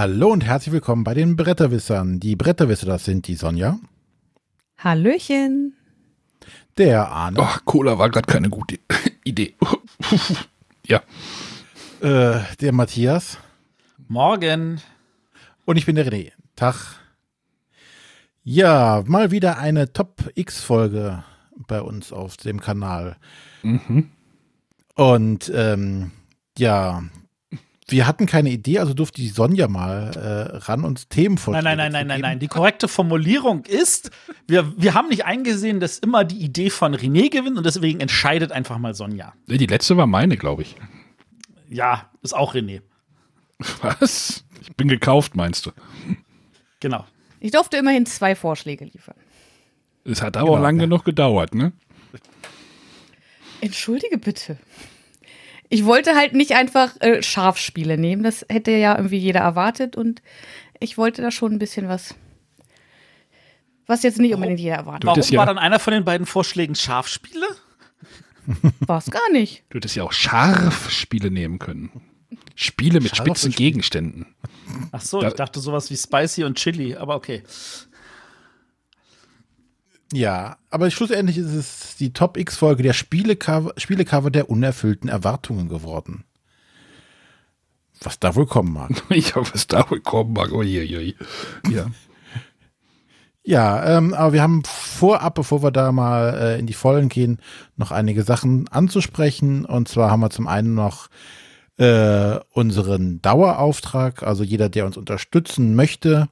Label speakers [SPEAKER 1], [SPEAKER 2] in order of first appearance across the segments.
[SPEAKER 1] Hallo und herzlich willkommen bei den Bretterwissern. Die Bretterwisser, das sind die Sonja.
[SPEAKER 2] Hallöchen.
[SPEAKER 1] Der Arne.
[SPEAKER 3] Ach, Cola war gerade keine gute Idee. ja.
[SPEAKER 1] Äh, der Matthias.
[SPEAKER 4] Morgen.
[SPEAKER 1] Und ich bin der René. Tag. Ja, mal wieder eine Top-X-Folge bei uns auf dem Kanal.
[SPEAKER 3] Mhm.
[SPEAKER 1] Und ähm, ja, wir hatten keine Idee, also durfte die Sonja mal äh, ran und Themen vorstellen.
[SPEAKER 4] Nein, nein, nein, nein, nein, nein. Die korrekte Formulierung ist, wir, wir haben nicht eingesehen, dass immer die Idee von René gewinnt und deswegen entscheidet einfach mal Sonja.
[SPEAKER 3] Nee, Die letzte war meine, glaube ich.
[SPEAKER 4] Ja, ist auch René.
[SPEAKER 3] Was? Ich bin gekauft, meinst du?
[SPEAKER 4] Genau.
[SPEAKER 2] Ich durfte immerhin zwei Vorschläge liefern.
[SPEAKER 3] Es hat aber
[SPEAKER 1] Genau,
[SPEAKER 3] auch lang
[SPEAKER 1] ja.
[SPEAKER 3] genug gedauert, ne?
[SPEAKER 2] Entschuldige bitte. Ich wollte halt nicht einfach äh, Scharfspiele nehmen. Das hätte ja irgendwie jeder erwartet und ich wollte da schon ein bisschen was, was jetzt nicht unbedingt jeder erwartet.
[SPEAKER 4] Warum war dann einer von den beiden Vorschlägen Scharfspiele?
[SPEAKER 2] War es gar nicht.
[SPEAKER 3] Du hättest ja auch scharf Spiele nehmen können. Spiele mit
[SPEAKER 1] Scharfe
[SPEAKER 3] spitzen. Gegenständen.
[SPEAKER 4] Ach so,
[SPEAKER 3] Da-
[SPEAKER 4] ich dachte sowas wie Spicy und Chili, aber okay.
[SPEAKER 1] Ja, aber schlussendlich ist es die Top-X-Folge der Spielecover, Spielecover der unerfüllten Erwartungen geworden. Was da wohl kommen mag.
[SPEAKER 3] Ich hoffe, es da wohl kommen mag. Uiuiui. Ja.
[SPEAKER 1] Ja, ähm, aber wir haben vorab, bevor wir da mal äh, in die Vollen gehen, noch einige Sachen anzusprechen. Und zwar haben wir zum einen noch äh, unseren Dauerauftrag. Also jeder, der uns unterstützen möchte,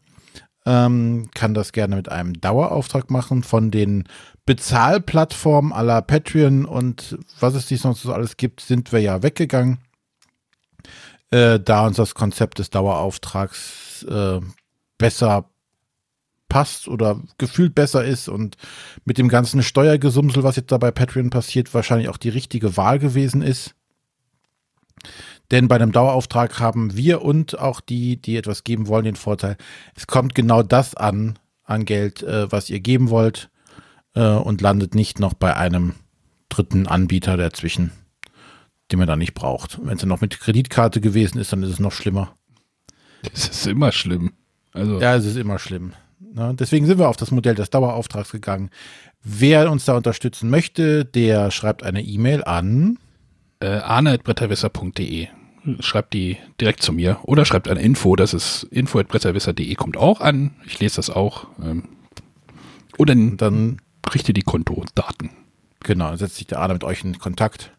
[SPEAKER 1] ähm, kann das gerne mit einem Dauerauftrag machen von den Bezahlplattformen aller Patreon und was es dies noch so alles gibt, sind wir ja weggegangen. Äh, da uns das Konzept des Dauerauftrags äh, besser passt oder gefühlt besser ist und mit dem ganzen Steuergesumsel, was jetzt da bei Patreon passiert, wahrscheinlich auch die richtige Wahl gewesen ist. Denn bei einem Dauerauftrag haben wir und auch die, die etwas geben wollen, den Vorteil, es kommt genau das an, an Geld, äh, was ihr geben wollt äh, und landet nicht noch bei einem dritten Anbieter dazwischen, den man da nicht braucht. Wenn es dann noch mit Kreditkarte gewesen ist, dann ist es noch schlimmer.
[SPEAKER 3] Das ist immer schlimm. Also,
[SPEAKER 1] Ja, es ist immer schlimm. Ne? Deswegen sind wir auf das Modell des Dauerauftrags gegangen. Wer uns da unterstützen möchte, der schreibt eine E-Mail an.
[SPEAKER 3] äh, arne.bretterwisser.de. Schreibt die direkt zu mir. Oder schreibt eine Info, das ist info.bretterwisser.de, kommt auch an. Ich lese das auch. Ähm, oder
[SPEAKER 1] Und dann,
[SPEAKER 3] ihr die Kontodaten.
[SPEAKER 1] genau, setzt sich der Arne mit euch in Kontakt.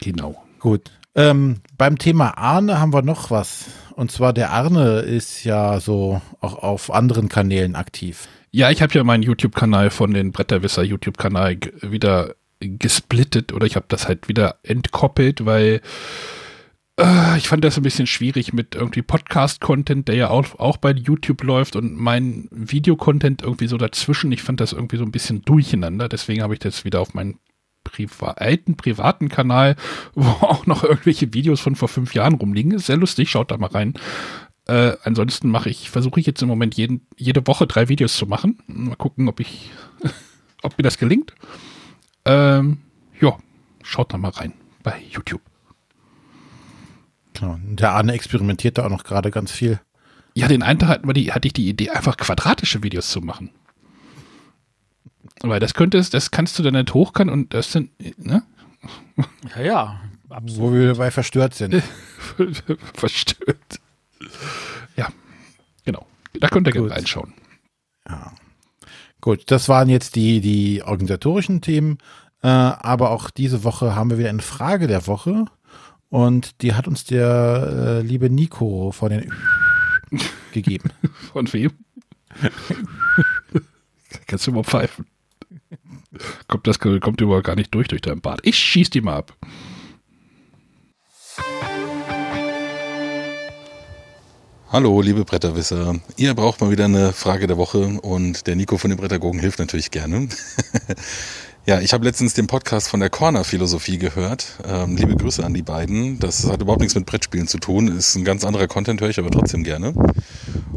[SPEAKER 3] Genau.
[SPEAKER 1] Gut. Ähm, beim Thema Arne haben wir noch was. Und zwar der Arne ist ja so auch auf anderen Kanälen aktiv.
[SPEAKER 3] Ja, ich habe ja meinen YouTube-Kanal von den Bretterwisser YouTube-Kanal wieder gesplittet oder ich habe das halt wieder entkoppelt, weil äh, ich fand das ein bisschen schwierig mit irgendwie Podcast-Content, der ja auch, auch bei YouTube läuft und mein Videocontent irgendwie so dazwischen. Ich fand das irgendwie so ein bisschen durcheinander, deswegen habe ich das wieder auf meinen priva alten privaten Kanal, wo auch noch irgendwelche Videos von vor fünf Jahren rumliegen. Ist sehr lustig, schaut da mal rein. Äh, ansonsten mache ich, versuche ich jetzt im Moment jeden, jede Woche drei Videos zu machen. Mal gucken, ob ich, ob mir das gelingt. Ähm, ja, schaut da mal rein bei YouTube.
[SPEAKER 1] Genau. Und Der Arne experimentiert da auch noch gerade ganz viel.
[SPEAKER 3] Ja, den einen Tag hatten wir die, hatte ich die Idee, einfach quadratische Videos zu machen. Weil das könnte es, das kannst du dann nicht hochkant und das sind, ne?
[SPEAKER 4] Ja, ja. Absolut.
[SPEAKER 1] Wo wir dabei verstört sind.
[SPEAKER 3] Verstört. Ja, genau. Da könnt ihr gerne
[SPEAKER 1] Gut.
[SPEAKER 3] reinschauen.
[SPEAKER 1] Ja. Gut, das waren jetzt die, die organisatorischen Themen. Äh, aber auch diese Woche haben wir wieder eine Frage der Woche. Und die hat uns der äh, liebe Nico von den gegeben.
[SPEAKER 3] Von wem? Kannst du mal pfeifen. Kommt das kommt überhaupt gar nicht durch durch deinen Bart. Ich schieß die mal ab.
[SPEAKER 5] Hallo, liebe Bretterwisser. Ihr braucht mal wieder eine Frage der Woche und der Nico von den Brettergogen hilft natürlich gerne. Ja, ich habe letztens den Podcast von der Corner Philosophie gehört. Ähm, liebe Grüße an die beiden. Das hat überhaupt nichts mit Brettspielen zu tun. Ist ein ganz anderer Content, höre ich aber trotzdem gerne.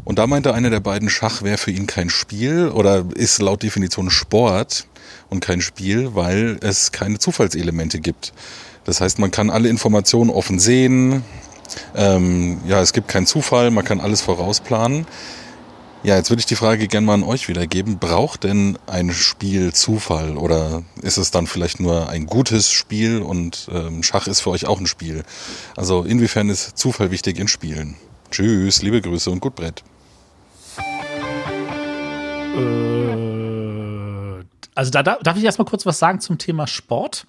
[SPEAKER 5] Und da meinte einer der beiden, Schach wäre für ihn kein Spiel oder ist laut Definition Sport und kein Spiel, weil es keine Zufallselemente gibt. Das heißt, man kann alle Informationen offen sehen, Ähm, ja, es gibt keinen Zufall, man kann alles vorausplanen. Ja, jetzt würde ich die Frage gerne mal an euch wiedergeben. Braucht denn ein Spiel Zufall oder ist es dann vielleicht nur ein gutes Spiel und ähm, Schach ist für euch auch ein Spiel? Also inwiefern ist Zufall wichtig in Spielen? Tschüss, liebe Grüße und gut Brett.
[SPEAKER 4] Äh, also da, darf ich erstmal kurz was sagen zum Thema Sport.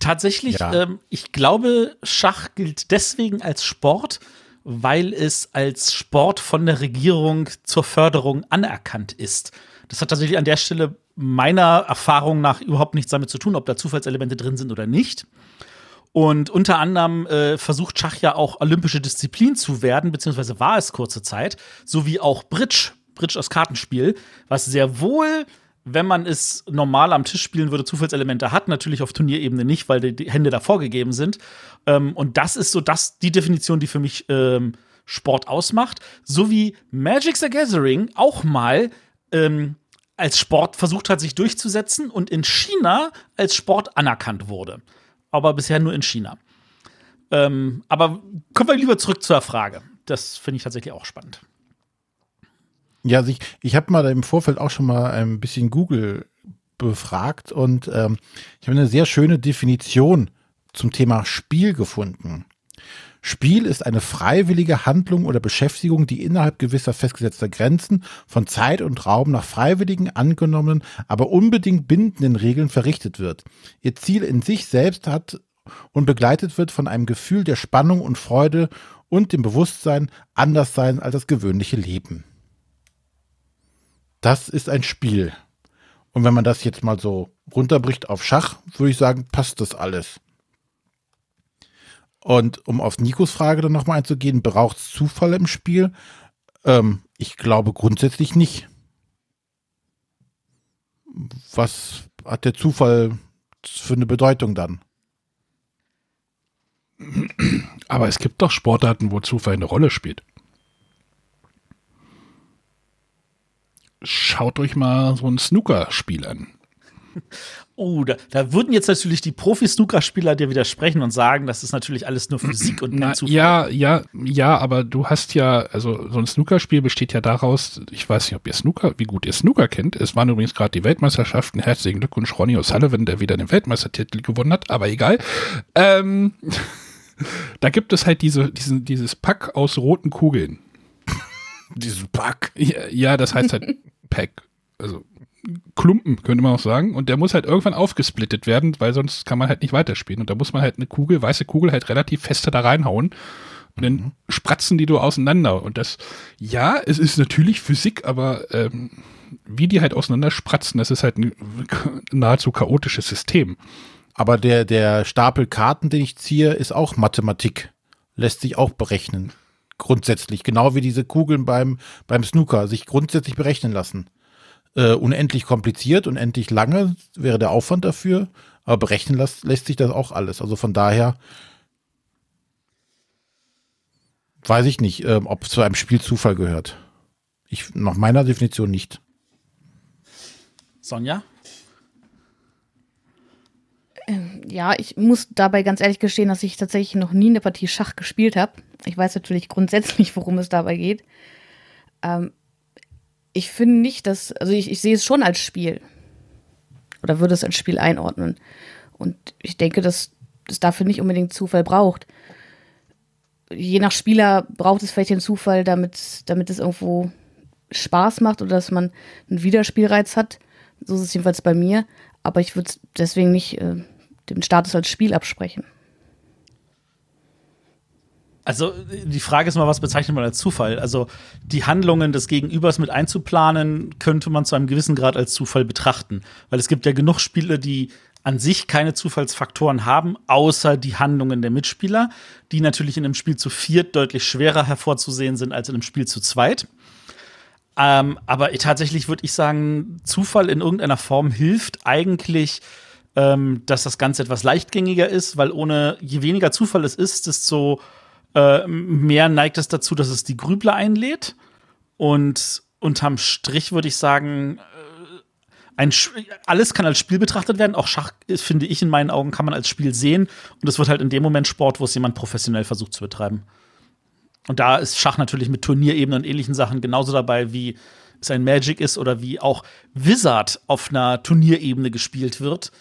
[SPEAKER 4] Tatsächlich,
[SPEAKER 1] Ja.
[SPEAKER 4] ähm, ich glaube, Schach gilt deswegen als Sport, weil es als Sport von der Regierung zur Förderung anerkannt ist. Das hat tatsächlich an der Stelle meiner Erfahrung nach überhaupt nichts damit zu tun, ob da Zufallselemente drin sind oder nicht. Und unter anderem äh, versucht Schach ja auch olympische Disziplin zu werden, beziehungsweise war es kurze Zeit, sowie auch Bridge, Bridge als Kartenspiel, was sehr wohl, wenn man es normal am Tisch spielen würde, Zufallselemente hat, natürlich auf Turnierebene nicht, weil die, Hände da vorgegeben sind. Ähm, und das ist so das, die Definition, die für mich ähm, Sport ausmacht. So wie Magic the Gathering auch mal ähm, als Sport versucht hat, sich durchzusetzen und in China als Sport anerkannt wurde. Aber bisher nur in China. Ähm, aber kommen wir lieber zurück zur Frage. Das finde ich tatsächlich auch spannend.
[SPEAKER 1] Ja, also ich, ich habe mal im Vorfeld auch schon mal ein bisschen Google befragt und ähm, ich habe eine sehr schöne Definition zum Thema Spiel gefunden. Spiel ist eine freiwillige Handlung oder Beschäftigung, die innerhalb gewisser festgesetzter Grenzen von Zeit und Raum nach freiwilligen, angenommenen, aber unbedingt bindenden Regeln verrichtet wird. Ihr Ziel in sich selbst hat und begleitet wird von einem Gefühl der Spannung und Freude und dem Bewusstsein, anders sein als das gewöhnliche Leben. Das ist ein Spiel. Und wenn man das jetzt mal so runterbricht auf Schach, würde ich sagen, passt das alles. Und um auf Nikos Frage dann nochmal einzugehen, braucht es Zufall im Spiel? Ähm, ich glaube grundsätzlich nicht. Was hat der Zufall für eine Bedeutung dann?
[SPEAKER 3] Aber es gibt doch Sportarten, wo Zufall eine Rolle spielt. Schaut euch mal so ein Snooker-Spiel an.
[SPEAKER 4] Oh, da, da würden jetzt natürlich die Profi-Snooker-Spieler dir widersprechen und sagen, das ist natürlich alles nur Physik und
[SPEAKER 3] Na,
[SPEAKER 4] Zufall.
[SPEAKER 3] ja, ja, ja, aber du hast ja, also so ein Snooker-Spiel besteht ja daraus, ich weiß nicht, ob ihr Snooker, wie gut ihr Snooker kennt. Es waren übrigens gerade die Weltmeisterschaften. Herzlichen Glückwunsch, Ronnie O'Sullivan, der wieder den Weltmeistertitel gewonnen hat, aber egal. Ähm, da gibt es halt diese, diesen, dieses Pack aus roten Kugeln.
[SPEAKER 1] Diesen Pack.
[SPEAKER 3] Ja, ja, das heißt halt Pack. Also Klumpen, könnte man auch sagen. Und der muss halt irgendwann aufgesplittet werden, weil sonst kann man halt nicht weiterspielen. Und da muss man halt eine Kugel, weiße Kugel halt relativ feste da reinhauen. Und dann spratzen die du auseinander. Und das, ja, es ist natürlich Physik, aber ähm, wie die halt auseinander spratzen, das ist halt ein nahezu chaotisches System.
[SPEAKER 1] Aber der, der Stapel Karten, den ich ziehe, ist auch Mathematik. Lässt sich auch berechnen. Grundsätzlich. Genau wie diese Kugeln beim, beim Snooker sich grundsätzlich berechnen lassen. Äh, unendlich kompliziert, unendlich lange wäre der Aufwand dafür. Aber berechnen lässt, lässt sich das auch alles. Also von daher weiß ich nicht, ähm, ob es zu einem Spiel Zufall gehört. Ich, nach meiner Definition nicht.
[SPEAKER 4] Sonja?
[SPEAKER 2] Ja, ich muss dabei ganz ehrlich gestehen, dass ich tatsächlich noch nie eine Partie Schach gespielt habe. Ich weiß natürlich grundsätzlich, worum es dabei geht. Ähm, ich finde nicht, dass, also ich, ich sehe es schon als Spiel. Oder würde es als Spiel einordnen. Und ich denke, dass es dafür nicht unbedingt Zufall braucht. Je nach Spieler braucht es vielleicht den Zufall, damit, damit es irgendwo Spaß macht oder dass man einen Wiederspielreiz hat. So ist es jedenfalls bei mir. Aber ich würde deswegen nicht äh, den Status als Spiel absprechen.
[SPEAKER 4] Also die Frage ist mal, was bezeichnet man als Zufall? Also die Handlungen des Gegenübers mit einzuplanen, könnte man zu einem gewissen Grad als Zufall betrachten. Weil es gibt ja genug Spiele, die an sich keine Zufallsfaktoren haben, außer die Handlungen der Mitspieler, die natürlich in einem Spiel zu viert deutlich schwerer hervorzusehen sind als in einem Spiel zu zweit. Ähm, aber tatsächlich würde ich sagen, Zufall in irgendeiner Form hilft eigentlich, ähm, dass das Ganze etwas leichtgängiger ist, weil ohne, je weniger Zufall es ist, desto äh, mehr neigt es dazu, dass es die Grübler einlädt. Und unterm Strich würde ich sagen, äh, ein alles kann als Spiel betrachtet werden. Auch Schach, finde ich, in meinen Augen kann man als Spiel sehen. Und es wird halt in dem Moment Sport, wo es jemand professionell versucht zu betreiben. Und da ist Schach natürlich mit Turnierebenen und ähnlichen Sachen genauso dabei, wie es ein Magic ist oder wie auch Wizard auf einer Turnierebene gespielt wird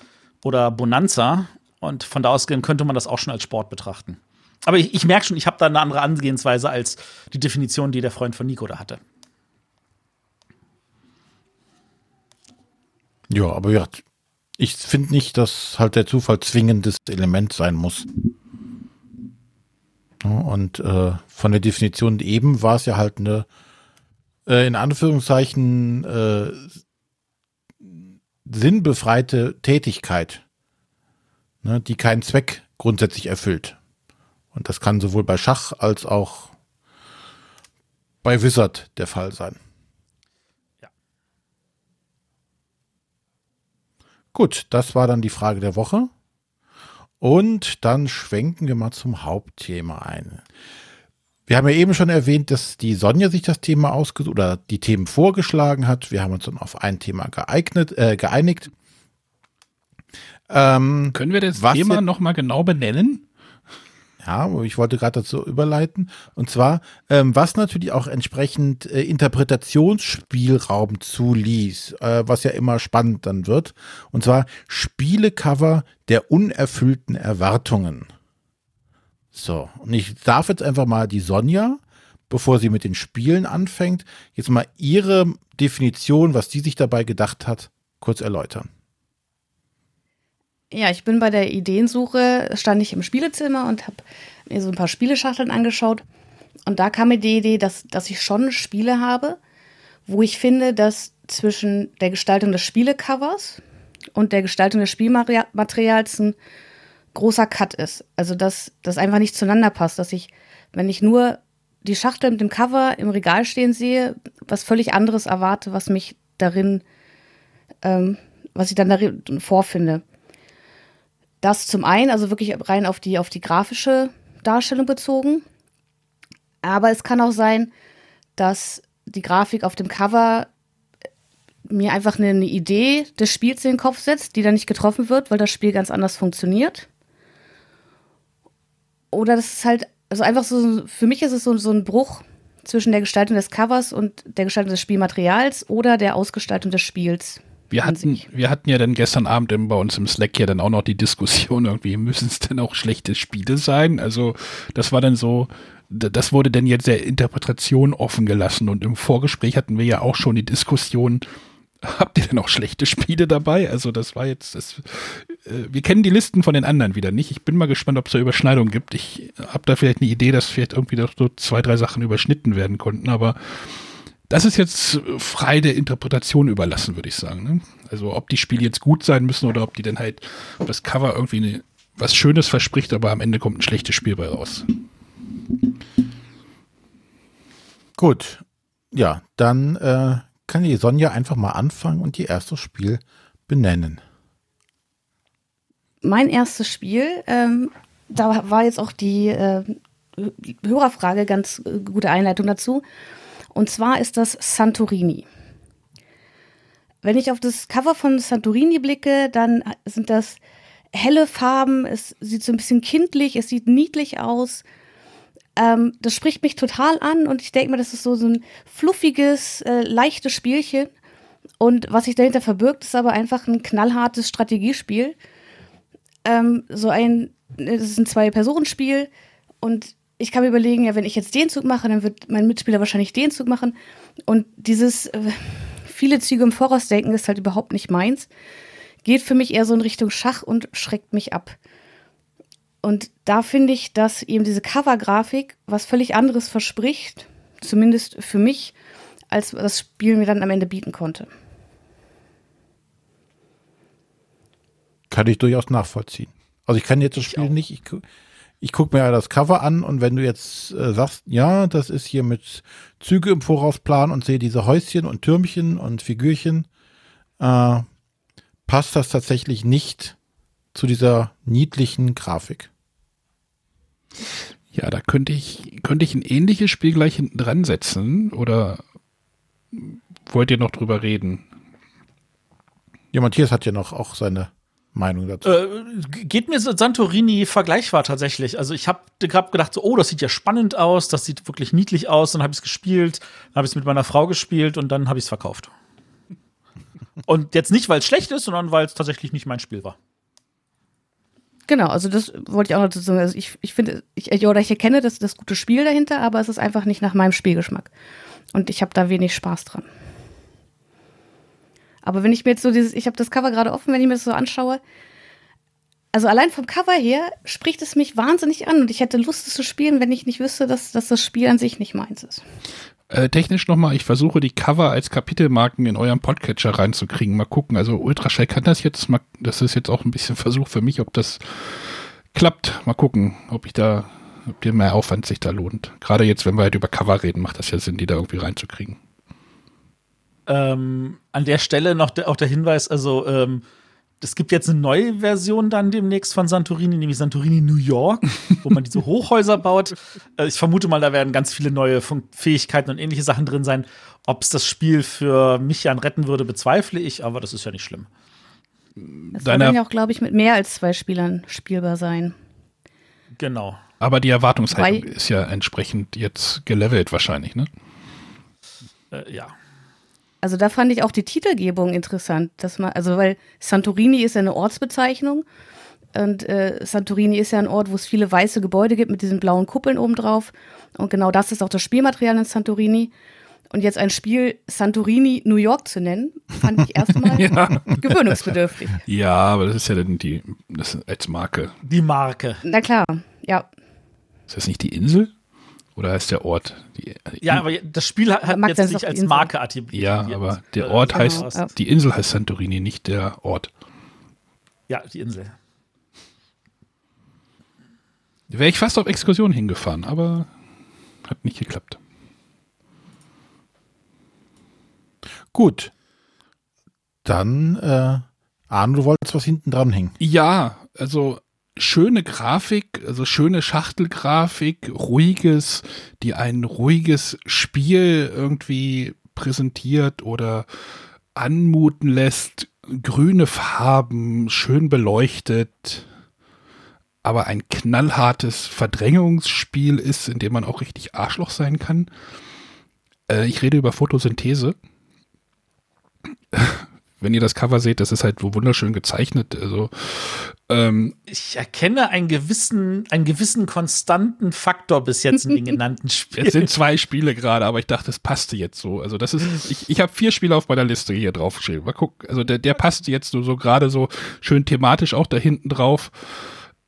[SPEAKER 4] oder Bonanza. Und von da aus könnte man das auch schon als Sport betrachten. Aber ich, ich merke schon, ich habe da eine andere Angehensweise als die Definition, die der Freund von Nico da hatte.
[SPEAKER 1] Ja, aber ja, ich finde nicht, dass halt der Zufall zwingendes Element sein muss. Und äh, von der Definition eben war es ja halt eine, äh, in Anführungszeichen, äh, sinnbefreite Tätigkeit, ne, die keinen Zweck grundsätzlich erfüllt. Und das kann sowohl bei Schach als auch bei Wizard der Fall sein.
[SPEAKER 4] Ja.
[SPEAKER 1] Gut, das war dann die Frage der Woche. Und dann schwenken wir mal zum Hauptthema ein. Wir haben ja eben schon erwähnt, dass die Sonja sich das Thema ausgesucht oder die Themen vorgeschlagen hat. Wir haben uns dann auf ein Thema geeignet, äh, geeinigt.
[SPEAKER 3] Ähm, Können wir das Thema nochmal genau benennen?
[SPEAKER 1] Ja, ich wollte gerade dazu überleiten. Und zwar, ähm, was natürlich auch entsprechend äh, Interpretationsspielraum zuließ, äh, was ja immer spannend dann wird. Und zwar Spielecover der unerfüllten Erwartungen. So, und ich darf jetzt einfach mal die Sonja, bevor sie mit den Spielen anfängt, jetzt mal ihre Definition, was die sich dabei gedacht hat, kurz erläutern.
[SPEAKER 2] Ja, ich bin bei der Ideensuche, stand ich im Spielezimmer und habe mir so ein paar Spieleschachteln angeschaut. Und da kam mir die Idee, dass, dass ich schon Spiele habe, wo ich finde, dass zwischen der Gestaltung des Spielecovers und der Gestaltung des Spielmaterials ein großer Cut ist. Also, dass das einfach nicht zueinander passt, dass ich, wenn ich nur die Schachtel mit dem Cover im Regal stehen sehe, was völlig anderes erwarte, was mich darin, ähm, was ich dann darin vorfinde. Das zum einen, also wirklich rein auf die, auf die grafische Darstellung bezogen. Aber es kann auch sein, dass die Grafik auf dem Cover mir einfach eine, eine Idee des Spiels in den Kopf setzt, die dann nicht getroffen wird, weil das Spiel ganz anders funktioniert. Oder das ist halt, also einfach so, für mich ist es so, so ein Bruch zwischen der Gestaltung des Covers und der Gestaltung des Spielmaterials oder der Ausgestaltung des Spiels.
[SPEAKER 3] Wir hatten, wir hatten ja dann gestern Abend bei uns im Slack ja dann auch noch die Diskussion irgendwie, müssen es denn auch schlechte Spiele sein? Also das war dann so, das wurde dann jetzt der Interpretation offen gelassen und im Vorgespräch hatten wir ja auch schon die Diskussion, habt ihr denn auch schlechte Spiele dabei? Also das war jetzt, das, äh, wir kennen die Listen von den anderen wieder nicht. Ich bin mal gespannt, ob es da Überschneidungen gibt. Ich habe da vielleicht eine Idee, dass vielleicht irgendwie doch so zwei, drei Sachen überschnitten werden konnten, aber das ist jetzt frei der Interpretation überlassen, würde ich sagen. Ne? Also ob die Spiele jetzt gut sein müssen oder ob die dann halt, das Cover irgendwie eine, was Schönes verspricht, aber am Ende kommt ein schlechtes Spiel bei raus.
[SPEAKER 1] Gut, ja, dann äh, kann die Sonja einfach mal anfangen und ihr erstes Spiel benennen.
[SPEAKER 2] Mein erstes Spiel, ähm, da war jetzt auch die äh, Hörerfrage ganz äh, gute Einleitung dazu. Und zwar ist das Santorini. Wenn ich auf das Cover von Santorini blicke, dann sind das helle Farben, es sieht so ein bisschen kindlich, es sieht niedlich aus. Ähm, das spricht mich total an und ich denke mir, das ist so, so ein fluffiges, äh, leichtes Spielchen. Und was sich dahinter verbirgt, ist aber einfach ein knallhartes Strategiespiel. Ähm, so ein, das ist ein Zwei-Personen-Spiel und ich kann mir überlegen, ja, wenn ich jetzt den Zug mache, dann wird mein Mitspieler wahrscheinlich den Zug machen. Und dieses äh, viele Züge im Voraus denken ist halt überhaupt nicht meins. Geht für mich eher so in Richtung Schach und schreckt mich ab. Und da finde ich, dass eben diese Cover-Grafik was völlig anderes verspricht, zumindest für mich, als das Spiel mir dann am Ende bieten konnte.
[SPEAKER 1] Kann ich durchaus nachvollziehen. Also ich kann jetzt das Spiel ich nicht, ich, ich gucke mir ja das Cover an und wenn du jetzt äh, sagst, ja, das ist hier mit Züge im Vorausplan und sehe diese Häuschen und Türmchen und Figürchen, äh, passt das tatsächlich nicht zu dieser niedlichen Grafik.
[SPEAKER 3] Ja, da könnte ich, könnte ich ein ähnliches Spiel gleich hinten dran setzen oder wollt ihr noch drüber reden?
[SPEAKER 1] Ja, Matthias hat ja noch auch seine Meinung dazu.
[SPEAKER 4] Äh, geht mir Santorini vergleichbar tatsächlich. Also ich habe hab gedacht, so, oh, das sieht ja spannend aus, das sieht wirklich niedlich aus. Dann habe ich es gespielt, dann habe ich es mit meiner Frau gespielt und dann habe ich es verkauft. und jetzt nicht, weil es schlecht ist, sondern weil es tatsächlich nicht mein Spiel war.
[SPEAKER 2] Genau, also das wollte ich auch noch dazu sagen. Also ich, ich finde, ich, oder ich erkenne das, das gute Spiel dahinter, aber es ist einfach nicht nach meinem Spielgeschmack. Und ich habe da wenig Spaß dran. Aber wenn ich mir jetzt so dieses, ich habe das Cover gerade offen, wenn ich mir das so anschaue, also allein vom Cover her spricht es mich wahnsinnig an und ich hätte Lust, es zu spielen, wenn ich nicht wüsste, dass, dass das Spiel an sich nicht meins ist.
[SPEAKER 3] Äh, technisch nochmal, ich versuche die Cover als Kapitelmarken in eurem Podcatcher reinzukriegen. Mal gucken. Also Ultraschall kann das jetzt mal, das ist jetzt auch ein bisschen Versuch für mich, ob das klappt. Mal gucken, ob ich da, ob dir mehr Aufwand sich da lohnt. Gerade jetzt, wenn wir halt über Cover reden, macht das ja Sinn, die da irgendwie reinzukriegen.
[SPEAKER 4] Ähm, an der Stelle noch der, auch der Hinweis, also ähm, es gibt jetzt eine neue Version dann demnächst von Santorini, nämlich Santorini New York, wo man diese Hochhäuser baut. Äh, ich vermute mal, da werden ganz viele neue Fun Fähigkeiten und ähnliche Sachen drin sein. Ob es das Spiel für mich dann retten würde, bezweifle ich, aber das ist ja nicht schlimm.
[SPEAKER 2] Das soll dann ja auch, glaube ich, mit mehr als zwei Spielern spielbar sein.
[SPEAKER 4] Genau.
[SPEAKER 3] Aber die Erwartungshaltung Weil, ist ja entsprechend jetzt gelevelt wahrscheinlich, ne?
[SPEAKER 4] Äh, ja.
[SPEAKER 2] Also da fand ich auch die Titelgebung interessant, dass man, also weil Santorini ist ja eine Ortsbezeichnung und äh, Santorini ist ja ein Ort, wo es viele weiße Gebäude gibt mit diesen blauen Kuppeln obendrauf. Und genau das ist auch das Spielmaterial in Santorini. Und jetzt ein Spiel Santorini New York zu nennen, fand ich erstmal ja. gewöhnungsbedürftig.
[SPEAKER 3] Ja, aber das ist ja dann die, das als Marke.
[SPEAKER 4] Die Marke.
[SPEAKER 2] Na klar, ja.
[SPEAKER 3] Ist das nicht die Insel? Oder heißt der Ort? Die,
[SPEAKER 4] ja, aber das Spiel hat jetzt nicht als Marke attribuiert.
[SPEAKER 3] Ja, aber der Ort heißt, genau. die Insel heißt Santorini, nicht der Ort.
[SPEAKER 4] Ja, die Insel.
[SPEAKER 3] Wäre ich fast auf Exkursion hingefahren, aber hat nicht geklappt.
[SPEAKER 1] Gut. Dann, äh, Arno, du wolltest was hinten dran hängen.
[SPEAKER 3] Ja, also schöne Grafik, also schöne Schachtelgrafik, ruhiges, die ein ruhiges Spiel irgendwie präsentiert oder anmuten lässt, grüne Farben, schön beleuchtet, aber ein knallhartes Verdrängungsspiel ist, in dem man auch richtig Arschloch sein kann. Äh, ich rede über Photosynthese wenn ihr das Cover seht, das ist halt so wunderschön gezeichnet. Also,
[SPEAKER 4] ähm, ich erkenne einen gewissen, einen gewissen konstanten Faktor bis jetzt in den genannten Spielen.
[SPEAKER 3] Es sind zwei Spiele gerade, aber ich dachte, es passte jetzt so. Also das ist, ich, ich habe vier Spiele auf meiner Liste hier drauf geschrieben. Mal gucken. Also der, der passt jetzt so, so gerade so schön thematisch auch da hinten drauf.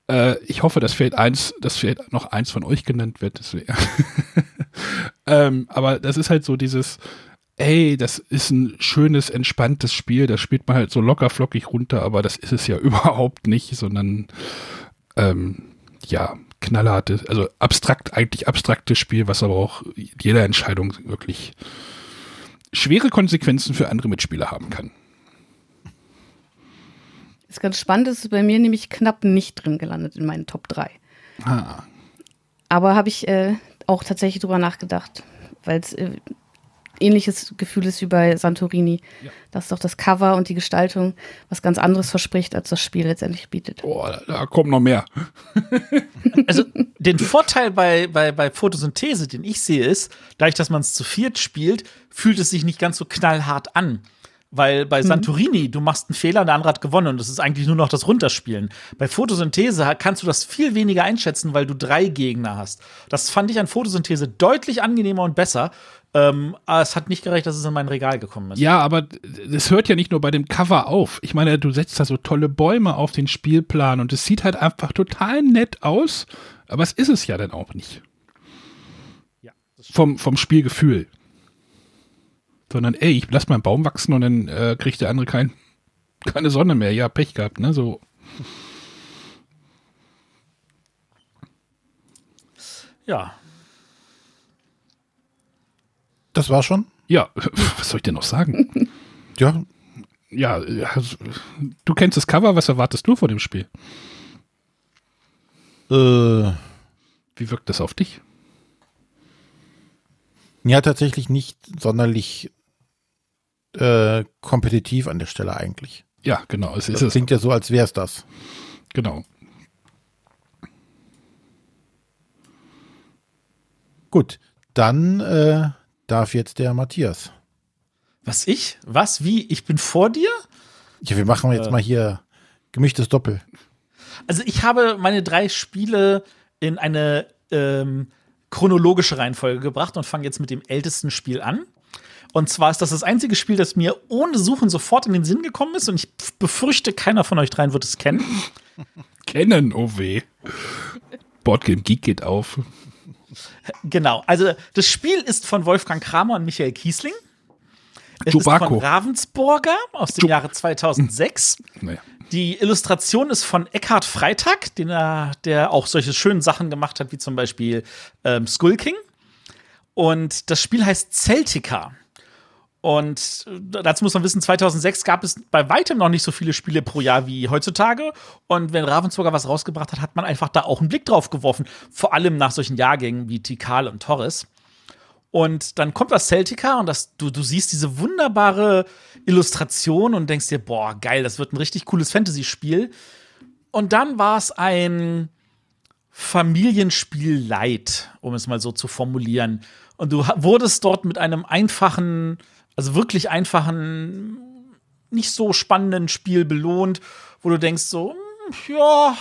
[SPEAKER 3] Äh, ich hoffe, das fehlt eins, dass fehlt noch eins von euch genannt wird. ähm, aber das ist halt so dieses, ey, das ist ein schönes, entspanntes Spiel, das spielt man halt so locker flockig runter, aber das ist es ja überhaupt nicht, sondern ähm, ja, knallhartes, also abstrakt, eigentlich abstraktes Spiel, was aber auch jeder Entscheidung wirklich schwere Konsequenzen für andere Mitspieler haben kann.
[SPEAKER 2] Das ist ganz spannend, ist bei mir nämlich knapp nicht drin gelandet in meinen Top 3. Ah. Aber habe ich äh, auch tatsächlich drüber nachgedacht, weil es äh, ähnliches Gefühl ist wie bei Santorini. Ja. Dass doch das Cover und die Gestaltung was ganz anderes verspricht, als das Spiel letztendlich bietet.
[SPEAKER 3] Boah, da kommt noch mehr.
[SPEAKER 4] also den Vorteil bei, bei, bei Photosynthese, den ich sehe, ist, dadurch, dass man es zu viert spielt, fühlt es sich nicht ganz so knallhart an. Weil bei mhm. Santorini, du machst einen Fehler, der andere hat gewonnen und das ist eigentlich nur noch das Runterspielen. Bei Photosynthese kannst du das viel weniger einschätzen, weil du drei Gegner hast. Das fand ich an Photosynthese deutlich angenehmer und besser. Ähm, aber es hat nicht gereicht, dass es in mein Regal gekommen ist.
[SPEAKER 3] Ja, aber es hört ja nicht nur bei dem Cover auf. Ich meine, du setzt da so tolle Bäume auf den Spielplan und es sieht halt einfach total nett aus, aber es ist es ja dann auch nicht. Ja, vom, vom Spielgefühl. Sondern, ey, ich lass meinen Baum wachsen und dann äh, kriegt der andere kein, keine Sonne mehr. Ja, Pech gehabt, ne? So.
[SPEAKER 4] Ja,
[SPEAKER 1] das war schon?
[SPEAKER 3] Ja, was soll ich dir noch sagen?
[SPEAKER 1] ja.
[SPEAKER 3] Ja, also, du kennst das Cover, was erwartest du vor dem Spiel? Äh. Wie wirkt das auf dich?
[SPEAKER 1] Ja, tatsächlich nicht sonderlich äh, kompetitiv an der Stelle eigentlich.
[SPEAKER 3] Ja, genau, es ist
[SPEAKER 1] Das
[SPEAKER 3] es.
[SPEAKER 1] klingt ja so, als wäre es das.
[SPEAKER 3] Genau.
[SPEAKER 1] Gut, dann äh, darf jetzt der Matthias.
[SPEAKER 4] Was ich? Was? Wie? Ich bin vor dir?
[SPEAKER 1] Ja, wir machen jetzt mal hier gemischtes Doppel.
[SPEAKER 4] Also ich habe meine drei Spiele in eine ähm, chronologische Reihenfolge gebracht und fange jetzt mit dem ältesten Spiel an. Und zwar ist das das einzige Spiel, das mir ohne Suchen sofort in den Sinn gekommen ist und ich befürchte, keiner von euch dreien wird es kennen.
[SPEAKER 3] Kennen, oh weh. Boardgame Geek geht auf.
[SPEAKER 4] Genau, also das Spiel ist von Wolfgang Kramer und Michael Kiesling. Es ist von Ravensburger aus dem
[SPEAKER 3] Chu-
[SPEAKER 4] Jahre 2006.
[SPEAKER 3] Naja.
[SPEAKER 4] Die Illustration ist von Eckhard Freitag, den er, der auch solche schönen Sachen gemacht hat, wie zum Beispiel ähm, Skull King. Und das Spiel heißt Celtica. Und äh, dazu muss man wissen, 2006 gab es bei weitem noch nicht so viele Spiele pro Jahr wie heutzutage. Und wenn Ravensburger was rausgebracht hat, hat man einfach da auch einen Blick drauf geworfen. Vor allem nach solchen Jahrgängen wie Tikal und Torres. Und dann kommt das Celtica und das, du, du siehst diese wunderbare Illustration und denkst dir, boah, geil, das wird ein richtig cooles Fantasy-Spiel. Und dann war es ein Familienspiel Light, um es mal so zu formulieren. Und du wurdest dort mit einem einfachen, also wirklich einfachen, nicht so spannenden Spiel belohnt, wo du denkst so, hm, ja,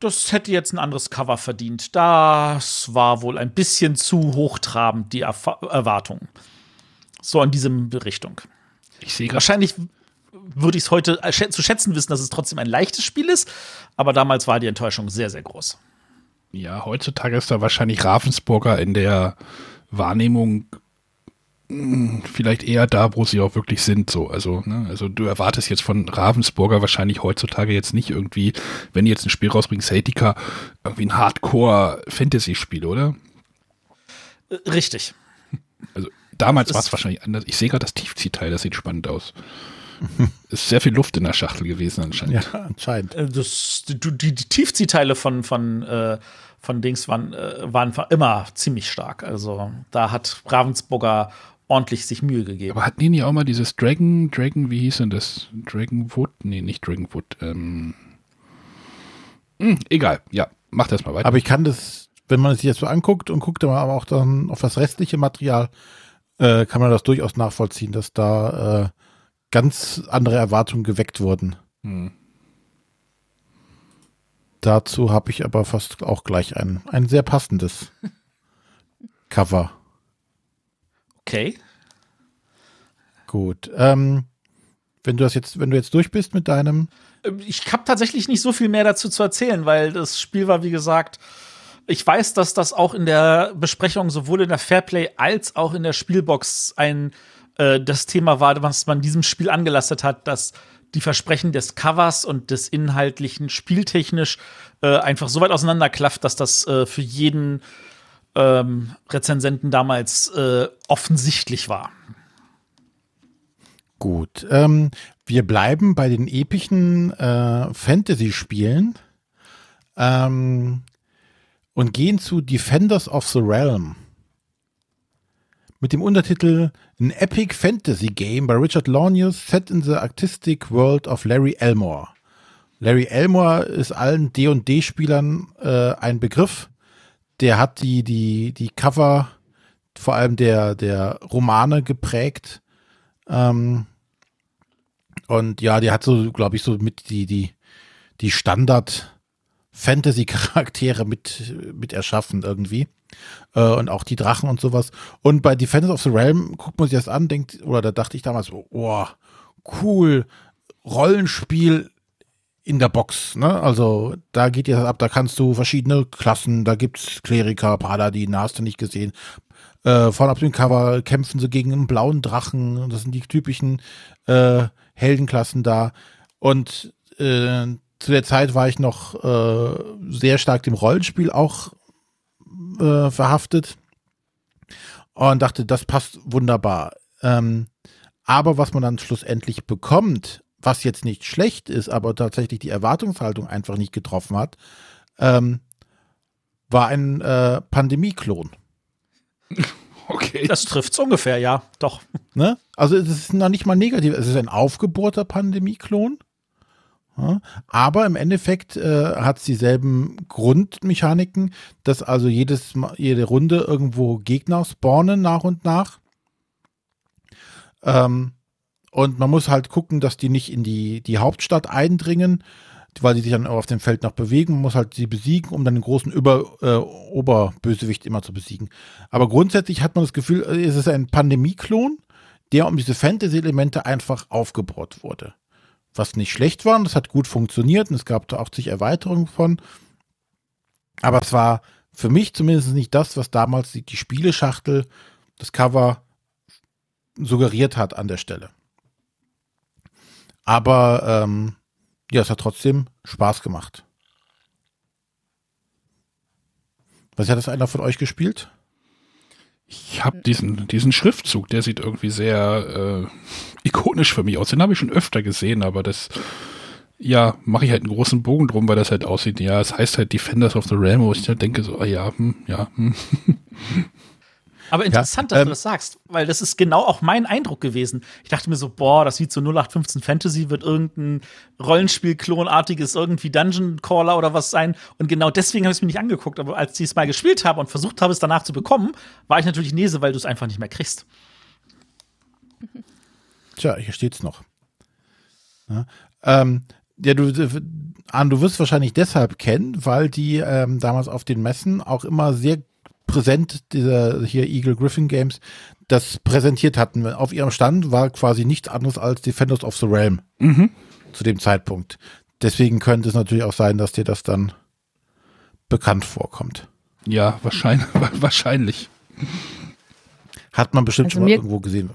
[SPEAKER 4] das hätte jetzt ein anderes Cover verdient. Das war wohl ein bisschen zu hochtrabend, die Erfa Erwartungen. So in diesem Richtung.
[SPEAKER 3] Ich sehe gerade
[SPEAKER 4] Wahrscheinlich würde ich es heute äh, zu schätzen wissen, dass es trotzdem ein leichtes Spiel ist, aber damals war die Enttäuschung sehr, sehr groß.
[SPEAKER 3] Ja, heutzutage ist da wahrscheinlich Ravensburger in der Wahrnehmung vielleicht eher da, wo sie auch wirklich sind. So, also, ne? also du erwartest jetzt von Ravensburger wahrscheinlich heutzutage jetzt nicht irgendwie, wenn die jetzt ein Spiel rausbringen, Celtica, irgendwie ein Hardcore-Fantasy-Spiel, oder?
[SPEAKER 4] Äh, Richtig.
[SPEAKER 3] Also damals war es wahrscheinlich anders. Ich sehe gerade das Tiefziehteil, das sieht spannend aus. ist sehr viel Luft in der Schachtel gewesen anscheinend.
[SPEAKER 1] Ja, anscheinend.
[SPEAKER 4] Äh, Das, die, die, die Tiefziehteile von, von, äh, von Dings waren, äh, waren immer ziemlich stark. Also da hat Ravensburger ordentlich sich Mühe gegeben.
[SPEAKER 3] Aber hatten die nicht auch mal dieses Dragon, Dragon, wie hieß denn das? Dragonwood? Nee, nicht Dragonwood. Ähm, hm, egal, ja, mach das mal weiter.
[SPEAKER 1] Aber ich kann das, wenn man es sich jetzt so anguckt und guckt aber auch dann auf das restliche Material, äh, kann man das durchaus nachvollziehen, dass da äh, ganz andere Erwartungen geweckt wurden.
[SPEAKER 3] Hm.
[SPEAKER 1] Dazu habe ich aber fast auch gleich ein, ein sehr passendes Cover.
[SPEAKER 4] Okay.
[SPEAKER 1] Gut. Ähm, wenn du das jetzt, wenn du jetzt durch bist mit deinem,
[SPEAKER 4] Ähm, Ich habe tatsächlich nicht so viel mehr dazu zu erzählen, weil das Spiel war, wie gesagt, ich weiß, dass das auch in der Besprechung sowohl in der Fairplay als auch in der Spielbox ein äh, das Thema war, was man diesem Spiel angelastet hat, dass die Versprechen des Covers und des inhaltlichen spieltechnisch äh, einfach so weit auseinanderklafft, dass das äh, für jeden ähm, Rezensenten damals äh, offensichtlich war.
[SPEAKER 1] Gut. Ähm, wir bleiben bei den epischen äh, Fantasy-Spielen ähm, und gehen zu Defenders of the Realm. Mit dem Untertitel An Epic Fantasy Game by Richard Launius set in the artistic world of Larry Elmore. Larry Elmore ist allen D&D-Spielern äh, ein Begriff. Der hat die, die, die Cover vor allem der, der Romane geprägt. Ähm, und ja, die hat so, glaube ich, so mit die, die, die Standard-Fantasy-Charaktere mit, mit erschaffen irgendwie. Äh, und auch die Drachen und sowas. Und bei Defenders of the Realm guckt man sich das an, denkt, oder da dachte ich damals, oh, cool, Rollenspiel in der Box, ne? Also da geht ja ab, da kannst du verschiedene Klassen, da gibt's Kleriker, Paladin, hast du nicht gesehen. Äh, vorne auf dem Cover kämpfen sie gegen einen blauen Drachen. Das sind die typischen äh, Heldenklassen da. Und äh, zu der Zeit war ich noch äh, sehr stark dem Rollenspiel auch äh, verhaftet und dachte, das passt wunderbar. Ähm, aber was man dann schlussendlich bekommt, was jetzt nicht schlecht ist, aber tatsächlich die Erwartungshaltung einfach nicht getroffen hat, ähm, war ein äh, Pandemie-Klon.
[SPEAKER 3] Okay.
[SPEAKER 4] Das trifft's ungefähr, ja, doch.
[SPEAKER 1] Ne? Also es ist noch nicht mal negativ, es ist ein aufgebohrter Pandemie-Klon. Ja, aber im Endeffekt äh, hat es dieselben Grundmechaniken, dass also jedes, jede Runde irgendwo Gegner spawnen nach und nach. Ähm, und man muss halt gucken, dass die nicht in die, die Hauptstadt eindringen, weil die sich dann auf dem Feld noch bewegen. Man muss halt sie besiegen, um dann den großen Über, äh, Oberbösewicht immer zu besiegen. Aber grundsätzlich hat man das Gefühl, äh, es ist ein Pandemie-Klon, der um diese Fantasy-Elemente einfach aufgebaut wurde. Was nicht schlecht war, und das hat gut funktioniert und es gab da auch zig Erweiterungen von. Aber es war für mich zumindest nicht das, was damals die, die Spieleschachtel, das Cover suggeriert hat an der Stelle. Aber ähm, ja, es hat trotzdem Spaß gemacht. Was hat das einer von euch gespielt?
[SPEAKER 3] Ich habe diesen, diesen Schriftzug, der sieht irgendwie sehr äh, ikonisch für mich aus. Den habe ich schon öfter gesehen, aber das, ja, mache ich halt einen großen Bogen drum, weil das halt aussieht, ja, es heißt halt Defenders of the Realm, wo ich denke so, ah ja, hm, ja, hm.
[SPEAKER 4] Aber interessant, dass
[SPEAKER 1] ähm,
[SPEAKER 4] du das sagst, weil das ist genau auch mein Eindruck gewesen. Ich dachte mir so, boah, das sieht so 0815 Fantasy, wird irgendein Rollenspiel-Klonartiges, irgendwie Dungeon Caller oder was sein. Und genau deswegen habe ich es mir nicht angeguckt. Aber als ich es mal gespielt habe und versucht habe, es danach zu bekommen, war ich natürlich Nese, weil du es einfach nicht mehr kriegst.
[SPEAKER 1] Tja, hier steht's noch. Ja, ähm, ja du, Arne, du wirst wahrscheinlich deshalb kennen, weil die ähm, damals auf den Messen auch immer sehr präsent, dieser hier Eagle Griffin Games, das präsentiert hatten. Auf ihrem Stand war quasi nichts anderes als Defenders of the Realm
[SPEAKER 3] Mhm.
[SPEAKER 1] zu dem Zeitpunkt. Deswegen könnte es natürlich auch sein, dass dir das dann bekannt vorkommt.
[SPEAKER 3] ja, wahrscheinlich, wahrscheinlich.
[SPEAKER 1] Hat man bestimmt
[SPEAKER 2] Also
[SPEAKER 1] schon mal
[SPEAKER 2] mir-
[SPEAKER 1] irgendwo gesehen.